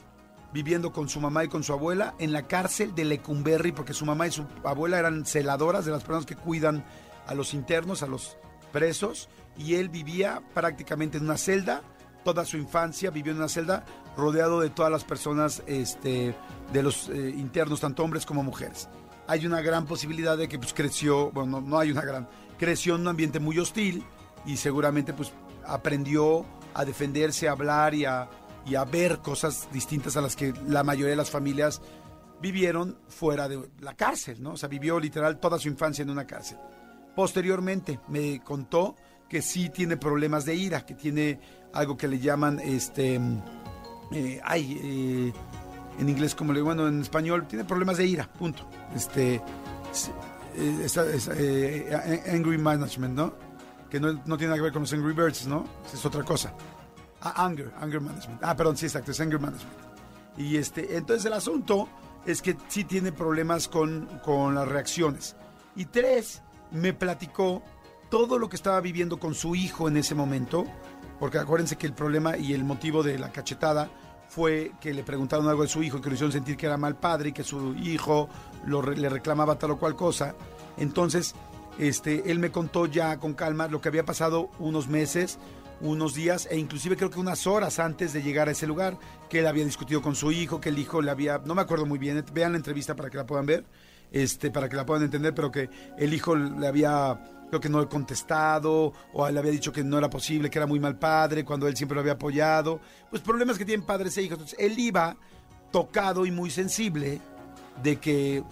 viviendo con su mamá y con su abuela en la cárcel de Lecumberri, porque su mamá y su abuela eran celadoras de las personas que cuidan a los internos, a los presos, y él vivía prácticamente en una celda, toda su infancia vivió en una celda rodeado de todas las personas este, de los eh, internos, tanto hombres como mujeres. Hay una gran posibilidad de que pues, creció, bueno, no, hay una gran, creció en un ambiente muy hostil y seguramente pues aprendió a defenderse, a hablar y a, y a ver cosas distintas a las que la mayoría de las familias vivieron fuera de la cárcel, ¿no? O sea, vivió literal toda su infancia en una cárcel. Posteriormente me contó que sí tiene problemas de ira, que tiene algo que le llaman, este, eh, ay, eh, en inglés como le bueno, en español, tiene problemas de ira, punto. Este, es- eh, eh, angry management, ¿no? Que no, no tiene nada que ver con los Angry Birds, ¿no? Es otra cosa. Ah, anger, anger management. Ah, perdón, sí, exacto, es anger management. Y este, entonces el asunto es que sí tiene problemas con, con las reacciones. Y tres, me platicó todo lo que estaba viviendo con su hijo en ese momento, porque acuérdense que el problema y el motivo de la cachetada fue que le preguntaron algo de su hijo, que lo hicieron sentir que era mal padre y que su hijo le reclamaba tal o cual cosa. Entonces, este, él me contó ya con calma lo que había pasado unos meses, unos días e inclusive creo que unas horas antes de llegar a ese lugar, que él había discutido con su hijo, que el hijo le había, no me acuerdo muy bien, vean la entrevista para que la puedan ver, este, para que la puedan entender, pero que el hijo le había, creo que no he contestado, o le había dicho que no era posible, que era muy mal padre, cuando él siempre lo había apoyado, pues problemas que tienen padres e hijos. Entonces, él iba tocado y muy sensible de que,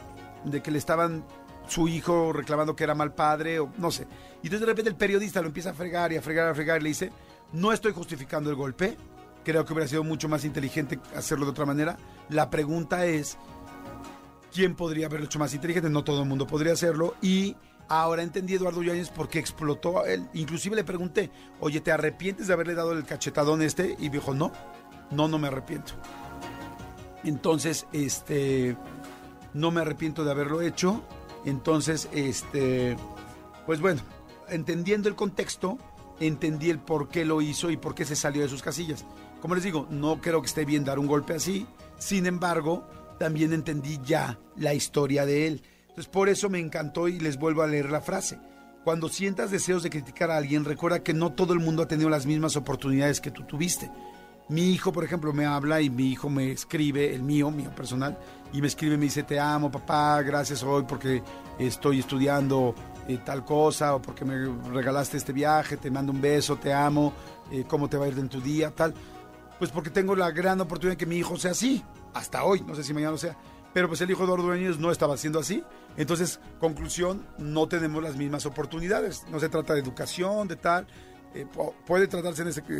de que le estaban su hijo reclamando que era mal padre o no sé. Y entonces de repente el periodista lo empieza a fregar y a fregar, a fregar y le dice, no estoy justificando el golpe, creo que hubiera sido mucho más inteligente hacerlo de otra manera. La pregunta es, ¿quién podría haberlo hecho más inteligente? No todo el mundo podría hacerlo y... Ahora entendí Eduardo Yáñez por qué explotó a él. Inclusive le pregunté, oye, ¿te arrepientes de haberle dado el cachetadón este? Y dijo, no, no, no me arrepiento. Entonces, este, no me arrepiento de haberlo hecho. Entonces, este, pues bueno, entendiendo el contexto, entendí el por qué lo hizo y por qué se salió de sus casillas. Como les digo, no creo que esté bien dar un golpe así. Sin embargo, también entendí ya la historia de él. Entonces, por eso me encantó y les vuelvo a leer la frase. Cuando sientas deseos de criticar a alguien, recuerda que no todo el mundo ha tenido las mismas oportunidades que tú tuviste. Mi hijo, por ejemplo, me habla y mi hijo me escribe, el mío, mío personal, y me escribe me dice, te amo, papá, gracias hoy porque estoy estudiando eh, tal cosa, o porque me regalaste este viaje, te mando un beso, te amo, eh, cómo te va a ir en tu día, tal. Pues porque tengo la gran oportunidad de que mi hijo sea así, hasta hoy, no sé si mañana lo sea. Pero pues el hijo de Eduardo no estaba siendo así. Entonces, conclusión, no tenemos las mismas oportunidades. No se trata de educación, de tal. Eh, puede tratarse eh,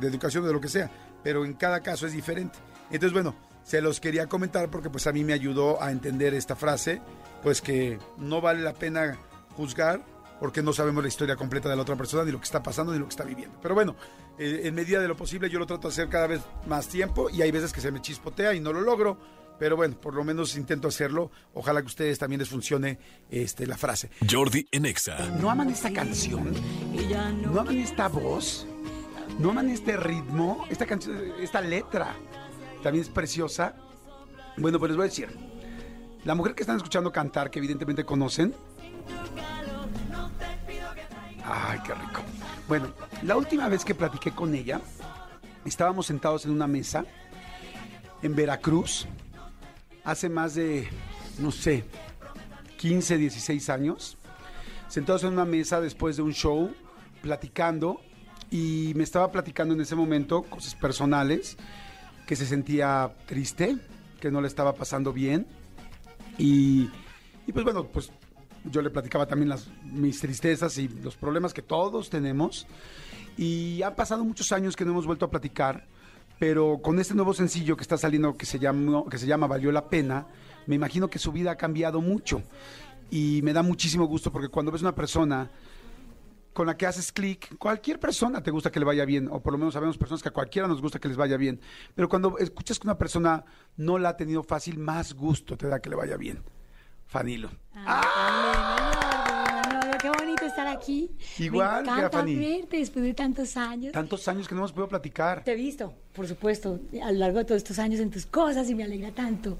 de educación de lo que sea, pero en cada caso es diferente. Entonces, bueno, se los quería comentar porque pues a mí me ayudó a entender esta frase, pues que no vale la pena juzgar porque no sabemos la historia completa de la otra persona, ni lo que está pasando, ni lo que está viviendo. Pero bueno, eh, en medida de lo posible yo lo trato de hacer cada vez más tiempo y hay veces que se me chispotea y no lo logro. Pero bueno, por lo menos intento hacerlo. Ojalá que a ustedes también les funcione este, la frase. Jordi en Exa. ¿No aman esta canción? ¿No aman esta voz? ¿No aman este ritmo? Esta canción, esta letra también es preciosa. Bueno, pues les voy a decir. La mujer que están escuchando cantar, que evidentemente conocen. Ay, qué rico. Bueno, la última vez que platiqué con ella, estábamos sentados en una mesa en Veracruz hace más de, no sé, 15, 16 años, sentados en una mesa después de un show, platicando, y me estaba platicando en ese momento cosas personales, que se sentía triste, que no le estaba pasando bien, y, pues bueno, pues yo le platicaba también las, mis tristezas y los problemas que todos tenemos, y han pasado muchos años que no hemos vuelto a platicar, pero con este nuevo sencillo que está saliendo que se llama, que se llama Valió la Pena, me imagino que su vida ha cambiado mucho. Y me da muchísimo gusto porque cuando ves una persona con la que haces clic, cualquier persona te gusta que le vaya bien, o por lo menos sabemos personas que a cualquiera nos gusta que les vaya bien, pero cuando escuchas que una persona no la ha tenido fácil, más gusto te da que le vaya bien. Fanilo. Ah, estar aquí. Igual Me encanta Fanny. verte después de tantos años. Tantos años que no hemos podido platicar. Te he visto, por supuesto, a lo largo de todos estos años en tus cosas y me alegra tanto.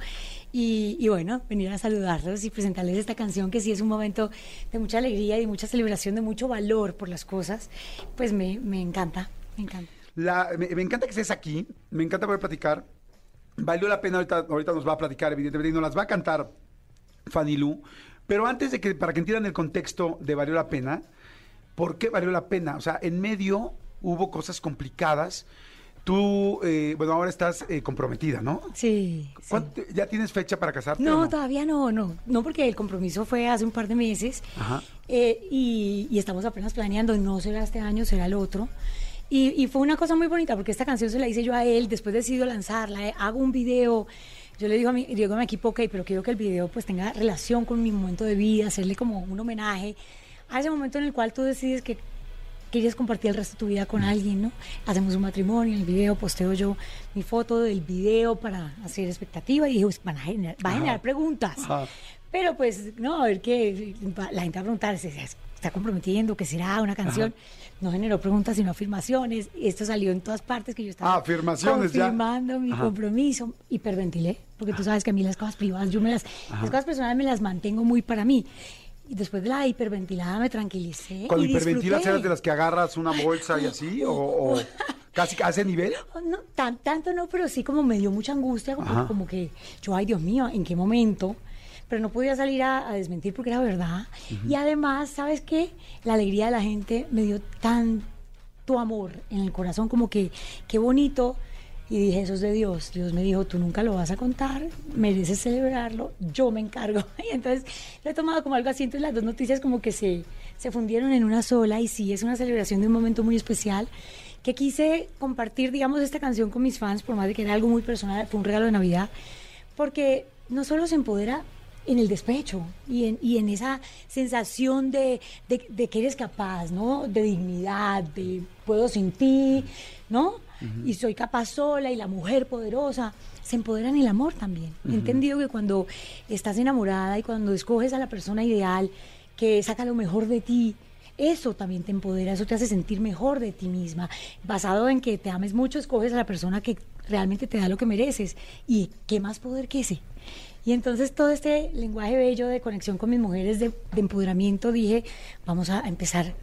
Y, y bueno, venir a saludarlos y presentarles esta canción que sí es un momento de mucha alegría y mucha celebración, de mucho valor por las cosas, pues me, me encanta, me encanta. La- me, me encanta que estés aquí, me encanta poder platicar. Valió la pena, ahorita, ahorita nos va a platicar, evidentemente, y nos las va a cantar Fanny Lu. Pero antes de que, para que entiendan el contexto de Valió la pena, ¿por qué valió la pena? O sea, en medio hubo cosas complicadas. Tú, eh, bueno, ahora estás eh, comprometida, ¿no? Sí. sí. ¿Cuánto- ¿Ya tienes fecha para casarte? No, no? todavía no, no, no porque el compromiso fue hace un par de meses Ajá. eh, y, y estamos apenas planeando, no será este año, será el otro. Y, y fue una cosa muy bonita porque esta canción se la hice yo a él, después decido lanzarla, hago un video, yo le digo a mi, digo a mi equipo, ok, pero quiero que el video pues tenga relación con mi momento de vida, hacerle como un homenaje a ese momento en el cual tú decides que quieres compartir el resto de tu vida con alguien, ¿no? Hacemos un matrimonio, el video posteo yo mi foto del video para hacer expectativa y dije, "Pues, van a generar, va a generar preguntas. Ajá. Pero pues, no, a ver qué, la gente va a preguntar, ¿se está comprometiendo? ¿Qué será una canción? No generó preguntas, sino afirmaciones. Esto salió en todas partes que yo estaba Ah, afirmaciones ya. confirmando mi Ajá. compromiso. Hiperventilé, porque tú sabes que a mí las cosas privadas, yo me las, las cosas personales me las mantengo muy para mí. Y después de la hiperventilada me tranquilicé. Cuando y hiperventilas eras de las que agarras una bolsa y así, o, o casi a ese nivel. No, tan, tanto no, pero sí como me dio mucha angustia, como, como que yo, ay Dios mío, ¿en qué momento? Pero no podía salir a, a desmentir porque era verdad. Y además, ¿sabes qué? La alegría de la gente me dio tanto amor en el corazón, como que qué bonito. Y dije, eso es de Dios. Dios me dijo, tú nunca lo vas a contar, mereces celebrarlo, yo me encargo. Y entonces lo he tomado como algo así. Entonces las dos noticias como que se, se fundieron en una sola y sí, es una celebración de un momento muy especial que quise compartir, digamos, esta canción con mis fans, por más de que era algo muy personal, fue un regalo de Navidad, porque no solo se empodera en el despecho y en, y en esa sensación de, de- de que eres capaz, ¿no? De dignidad, de puedo sin ti, ¿no? Y soy capaz sola y la mujer poderosa. Se empodera en el amor también. He entendido que cuando estás enamorada y cuando escoges a la persona ideal que saca lo mejor de ti, eso también te empodera, eso te hace sentir mejor de ti misma. Basado en que te ames mucho, escoges a la persona que realmente te da lo que mereces. ¿Y qué más poder que ese? Y entonces todo este lenguaje bello de conexión con mis mujeres, de, de empoderamiento, dije, vamos a empezar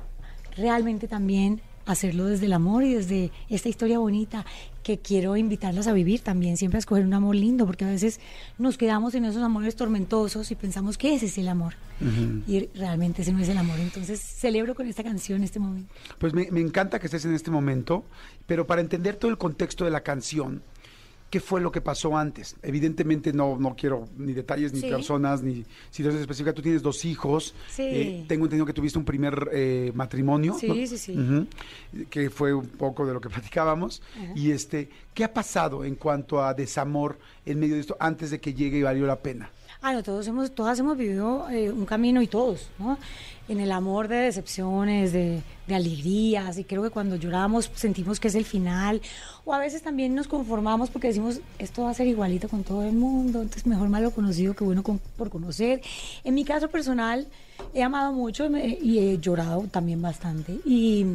realmente también a hacerlo desde el amor y desde esta historia bonita que quiero invitarlas a vivir también, siempre a escoger un amor lindo, porque a veces nos quedamos en esos amores tormentosos y pensamos que ese es el amor. Y realmente ese no es el amor. Entonces celebro con esta canción este momento. Pues me, me encanta que estés en este momento, pero para entender todo el contexto de la canción, ¿qué fue lo que pasó antes? Evidentemente no, no quiero ni detalles, ni Sí. personas, ni situaciones específicas. Tú tienes dos hijos. Sí. Eh, tengo entendido que tuviste un primer eh, matrimonio. Sí, ¿no? sí, sí. Que fue un poco de lo que platicábamos. Y este, ¿qué ha pasado en cuanto a desamor en medio de esto antes de que llegue y valió la pena? Ah, no, todos hemos, todas hemos vivido eh, un camino y todos, ¿no? En el amor de decepciones, de, alegrías, y creo que cuando lloramos sentimos que es el final, o a veces también nos conformamos porque decimos, esto va a ser igualito con todo el mundo, entonces mejor malo conocido que bueno por conocer. En mi caso personal, he amado mucho y he llorado también bastante, y...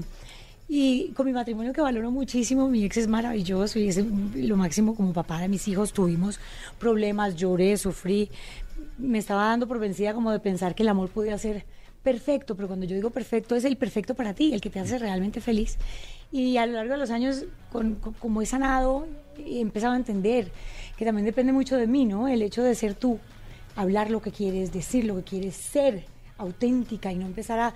Y con mi matrimonio que valoro muchísimo, mi ex es maravilloso y es lo máximo como papá de mis hijos. Tuvimos problemas, lloré, sufrí. Me estaba dando por vencida como de pensar que el amor podía ser perfecto, pero cuando yo digo perfecto es el perfecto para ti, el que te hace realmente feliz. Y a lo largo de los años, como he sanado, he empezado a entender que también depende mucho de mí, ¿no? El hecho de ser tú, hablar lo que quieres, decir lo que quieres, ser auténtica y no empezar a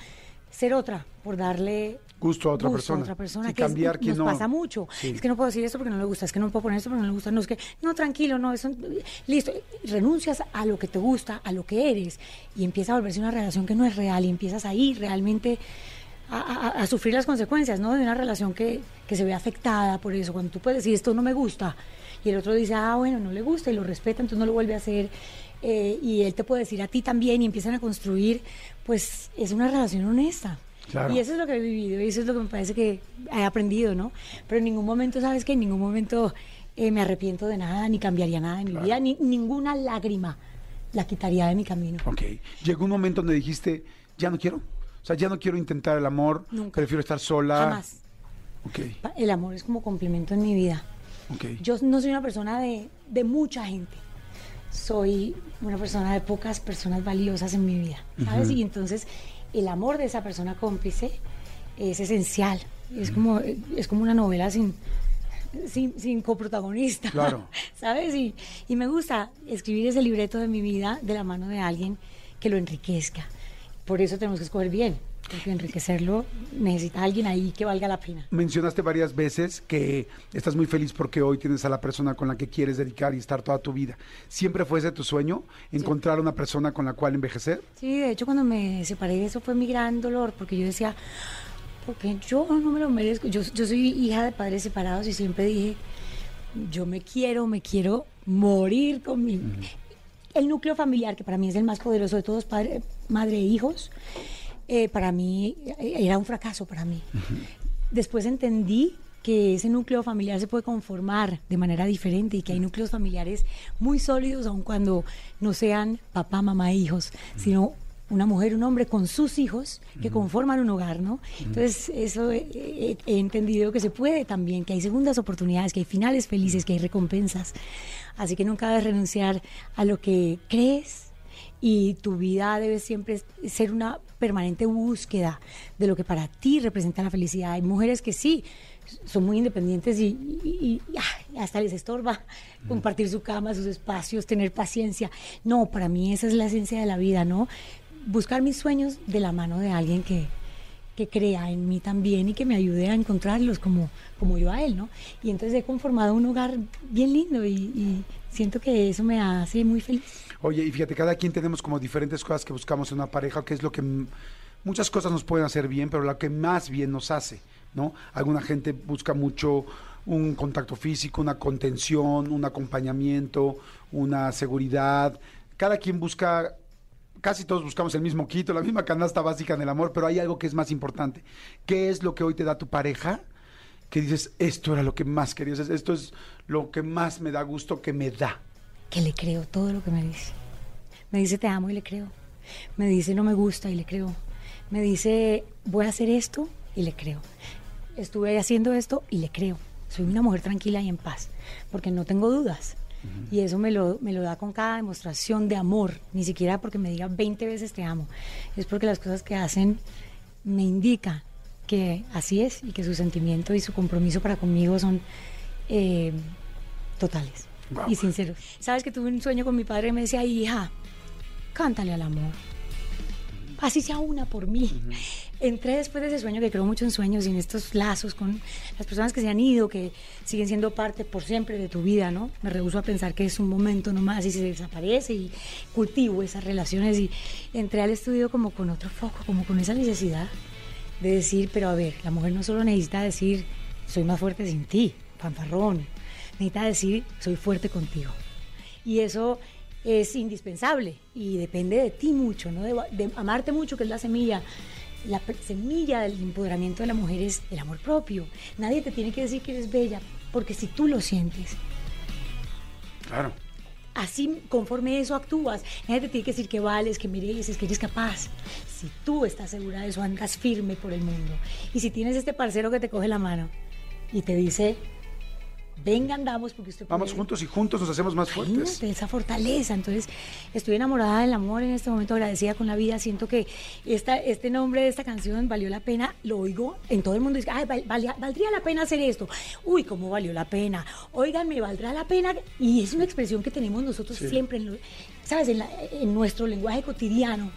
ser otra por darle Gusto a otra gusto persona. otra persona Y que es- cambiar quien nos no- pasa mucho. Sí. Es que no puedo decir esto porque no le gusta, es que no puedo poner esto porque no le gusta, no es que no tranquilo, no, eso listo, renuncias a lo que te gusta, a lo que eres y empieza a volverse una relación que no es real y empiezas ahí realmente a, a- a sufrir las consecuencias, ¿no? De una relación que, que se ve afectada por eso. Cuando tú puedes decir esto no me gusta y el otro dice, ah, bueno, no le gusta y lo respeta, entonces no lo vuelve a hacer. eh, y él te puede decir a ti también y empiezan a construir, pues es una relación honesta. Claro. Y eso es lo que he vivido y eso es lo que me parece que he aprendido, ¿no? Pero en ningún momento, ¿sabes qué? En ningún momento eh, me arrepiento de nada, ni cambiaría nada en mi vida, ni ninguna lágrima la quitaría de mi camino. Ok. Llegó un momento donde dijiste, ya no quiero. O sea, ya no quiero intentar el amor. Nunca. Prefiero estar sola. Jamás. Ok, Pa- El amor es como complemento en mi vida. ok. Yo no soy una persona de, de mucha gente. Soy una persona de pocas personas valiosas en mi vida, ¿sabes? Y entonces el amor de esa persona cómplice es esencial. Es como, es como una novela sin, sin, sin coprotagonista. Claro. ¿Sabes? Y, y me gusta escribir ese libreto de mi vida de la mano de alguien que lo enriquezca. Por eso tenemos que escoger bien, porque enriquecerlo necesita alguien ahí que valga la pena. Mencionaste varias veces que estás muy feliz porque hoy tienes a la persona con la que quieres dedicar y estar toda tu vida. ¿Siempre fue ese tu sueño? ¿Encontrar una persona con la cual envejecer? Sí, de hecho cuando me separé eso fue mi gran dolor, porque yo decía, porque yo no me lo merezco. Yo, yo soy hija de padres separados y siempre dije, yo me quiero, me quiero morir con mi... El núcleo familiar, que para mí es el más poderoso de todos, padre, madre e hijos, eh, para mí eh, era un fracaso para mí. Después entendí que ese núcleo familiar se puede conformar de manera diferente y que hay núcleos familiares muy sólidos, aun cuando no sean papá, mamá, hijos, sino una mujer, un hombre con sus hijos que conforman un hogar, ¿no? Entonces, eso he, he- he entendido que se puede también, que hay segundas oportunidades, que hay finales felices, que hay recompensas. Así que nunca debes renunciar a lo que crees y tu vida debe siempre ser una permanente búsqueda de lo que para ti representa la felicidad. Hay mujeres que sí son muy independientes y, y- y, ah, hasta les estorba compartir su cama, sus espacios, tener paciencia. No, para mí esa es la esencia de la vida, ¿no? Buscar mis sueños de la mano de alguien que, que crea en mí también y que me ayude a encontrarlos como, como yo a él, ¿no? Y entonces he conformado un hogar bien lindo y, y siento que eso me hace muy feliz. Oye, y fíjate, cada quien tenemos como diferentes cosas que buscamos en una pareja, que es lo que muchas cosas nos pueden hacer bien, pero lo que más bien nos hace, ¿no? Alguna gente busca mucho un contacto físico, una contención, un acompañamiento, una seguridad. Cada quien busca, casi todos buscamos el mismo quito, la misma canasta básica en el amor, pero hay algo que es más importante. ¿Qué es lo que hoy te da tu pareja? Que dices, esto era lo que más querías, esto es lo que más me da gusto que me da. que le creo todo lo que me dice. Me dice te amo y le creo. Me dice no me gusta y le creo. Me dice voy a hacer esto y le creo. Estuve haciendo esto y le creo. Soy una mujer tranquila y en paz, porque no tengo dudas. Y eso me lo, me lo da con cada demostración de amor, ni siquiera porque me diga 20 veces te amo. Es porque las cosas que hacen me indican que así es y que su sentimiento y su compromiso para conmigo son eh, totales Guau. y sinceros. Sabes que tuve un sueño con mi padre y me decía, hija, cántale al amor. Así sea una por mí. Entré después de ese sueño, que creo mucho en sueños y en estos lazos con las personas que se han ido, que siguen siendo parte por siempre de tu vida, ¿no? Me rehuso a pensar que es un momento nomás y se desaparece y cultivo esas relaciones y entré al estudio como con otro foco, como con esa necesidad de decir, pero a ver, la mujer no solo necesita decir, soy más fuerte sin ti, fanfarrón, necesita decir, soy fuerte contigo. Y eso es indispensable y depende de ti mucho, ¿no? de, de amarte mucho, que es la semilla. La semilla del empoderamiento de la mujer es el amor propio. Nadie te tiene que decir que eres bella, porque si tú lo sientes, Claro. así conforme eso actúas. Nadie te tiene que decir que vales, que mereces, que eres capaz. Si tú estás segura de eso, andas firme por el mundo. Y si tienes este parcero que te coge la mano y te dice, venga, andamos, porque usted Vamos puede. juntos y juntos nos hacemos más fuertes. Imagínate esa fortaleza. Entonces, estoy enamorada del amor en este momento, agradecida con la vida. Siento que esta, este nombre de esta canción valió la pena. Lo oigo en todo el mundo. Dice, Ay, val- valdría la pena hacer esto. Uy, cómo valió la pena. Oigan, me valdrá la pena. Y es una expresión que tenemos nosotros siempre, en lo- ¿sabes? En, la- en nuestro lenguaje cotidiano.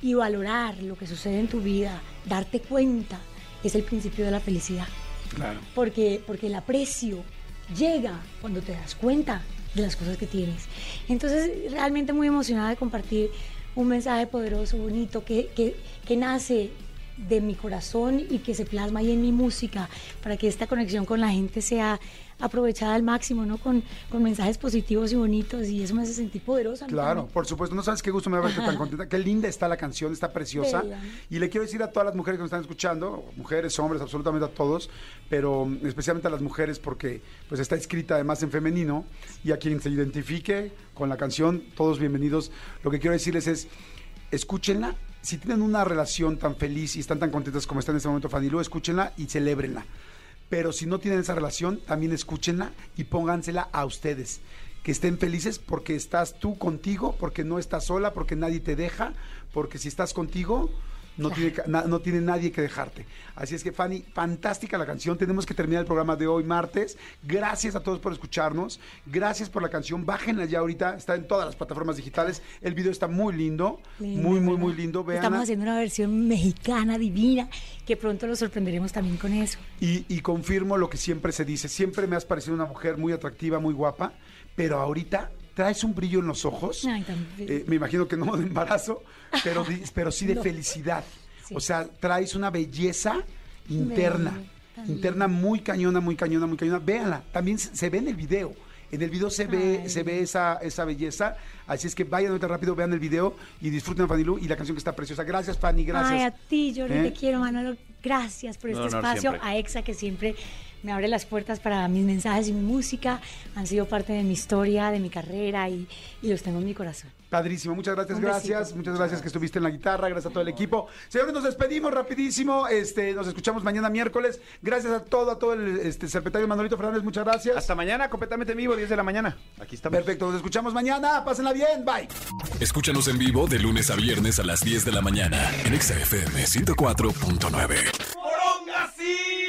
Y valorar lo que sucede en tu vida, darte cuenta, es el principio de la felicidad Claro. porque, porque el aprecio llega cuando te das cuenta de las cosas que tienes. Entonces, realmente muy emocionada de compartir un mensaje poderoso, bonito, que, que, que nace de mi corazón y que se plasma ahí en mi música, para que esta conexión con la gente sea aprovechada al máximo, ¿no? Con, con mensajes positivos y bonitos, y eso me hace sentir poderosa. Claro, por supuesto. No sabes qué gusto me da verte tan contenta. Qué linda está la canción, está preciosa. Bella. Y le quiero decir a todas las mujeres que nos están escuchando, mujeres, hombres, absolutamente a todos, pero especialmente a las mujeres porque pues está escrita además en femenino y a quien se identifique con la canción, todos bienvenidos. Lo que quiero decirles es, escúchenla. Si tienen una relación tan feliz y están tan contentas como está en este momento Fanny escúchenla y celébrenla. Pero si no tienen esa relación, también escúchenla y póngansela a ustedes. Que estén felices porque estás tú contigo, porque no estás sola, porque nadie te deja, porque si estás contigo, no, tiene, na- no tiene nadie que dejarte. Así es que, Fanny, fantástica la canción. Tenemos que terminar el programa de hoy, martes. Gracias a todos por escucharnos. Gracias por la canción. Bájenla ya ahorita. Está en todas las plataformas digitales. El video está muy lindo. Lindo, muy, muy, muy lindo. Vean. Estamos haciendo una versión mexicana divina, que pronto lo sorprenderemos también con eso. Y, y confirmo lo que siempre se dice. Siempre me has parecido una mujer muy atractiva, muy guapa, pero ahorita traes un brillo en los ojos. Ay. Eh, me imagino que no de embarazo, pero, pero sí de No. felicidad. Sí. O sea, traes una belleza interna, interna muy cañona, muy cañona, muy cañona. Véanla, también se se ve en el video. En el video se ve, Ay. se ve esa, esa belleza. Así es que vayan ahorita rápido, vean el video y disfruten Fanny Lu y la canción que está preciosa. Gracias, Fanny, gracias. Ay, a ti, yo ¿Eh? te quiero, Manolo. Gracias por este espacio. siempre. A EXA, que siempre me abre las puertas para mis mensajes y mi música. Han sido parte de mi historia, de mi carrera y, y los tengo en mi corazón. Padrísimo, muchas gracias, gracias, muchas gracias que estuviste en la guitarra, gracias a todo el equipo. Señores, nos despedimos rapidísimo, este, nos escuchamos mañana miércoles. Gracias a todo, a todo el este, secretario Manolito Fernández, muchas gracias. Hasta mañana, completamente en vivo, 10 de la mañana. Aquí estamos. Perfecto, nos escuchamos mañana, pásenla bien, bye. Escúchanos en vivo de lunes a viernes a las 10 de la mañana en Exa FM 104.9.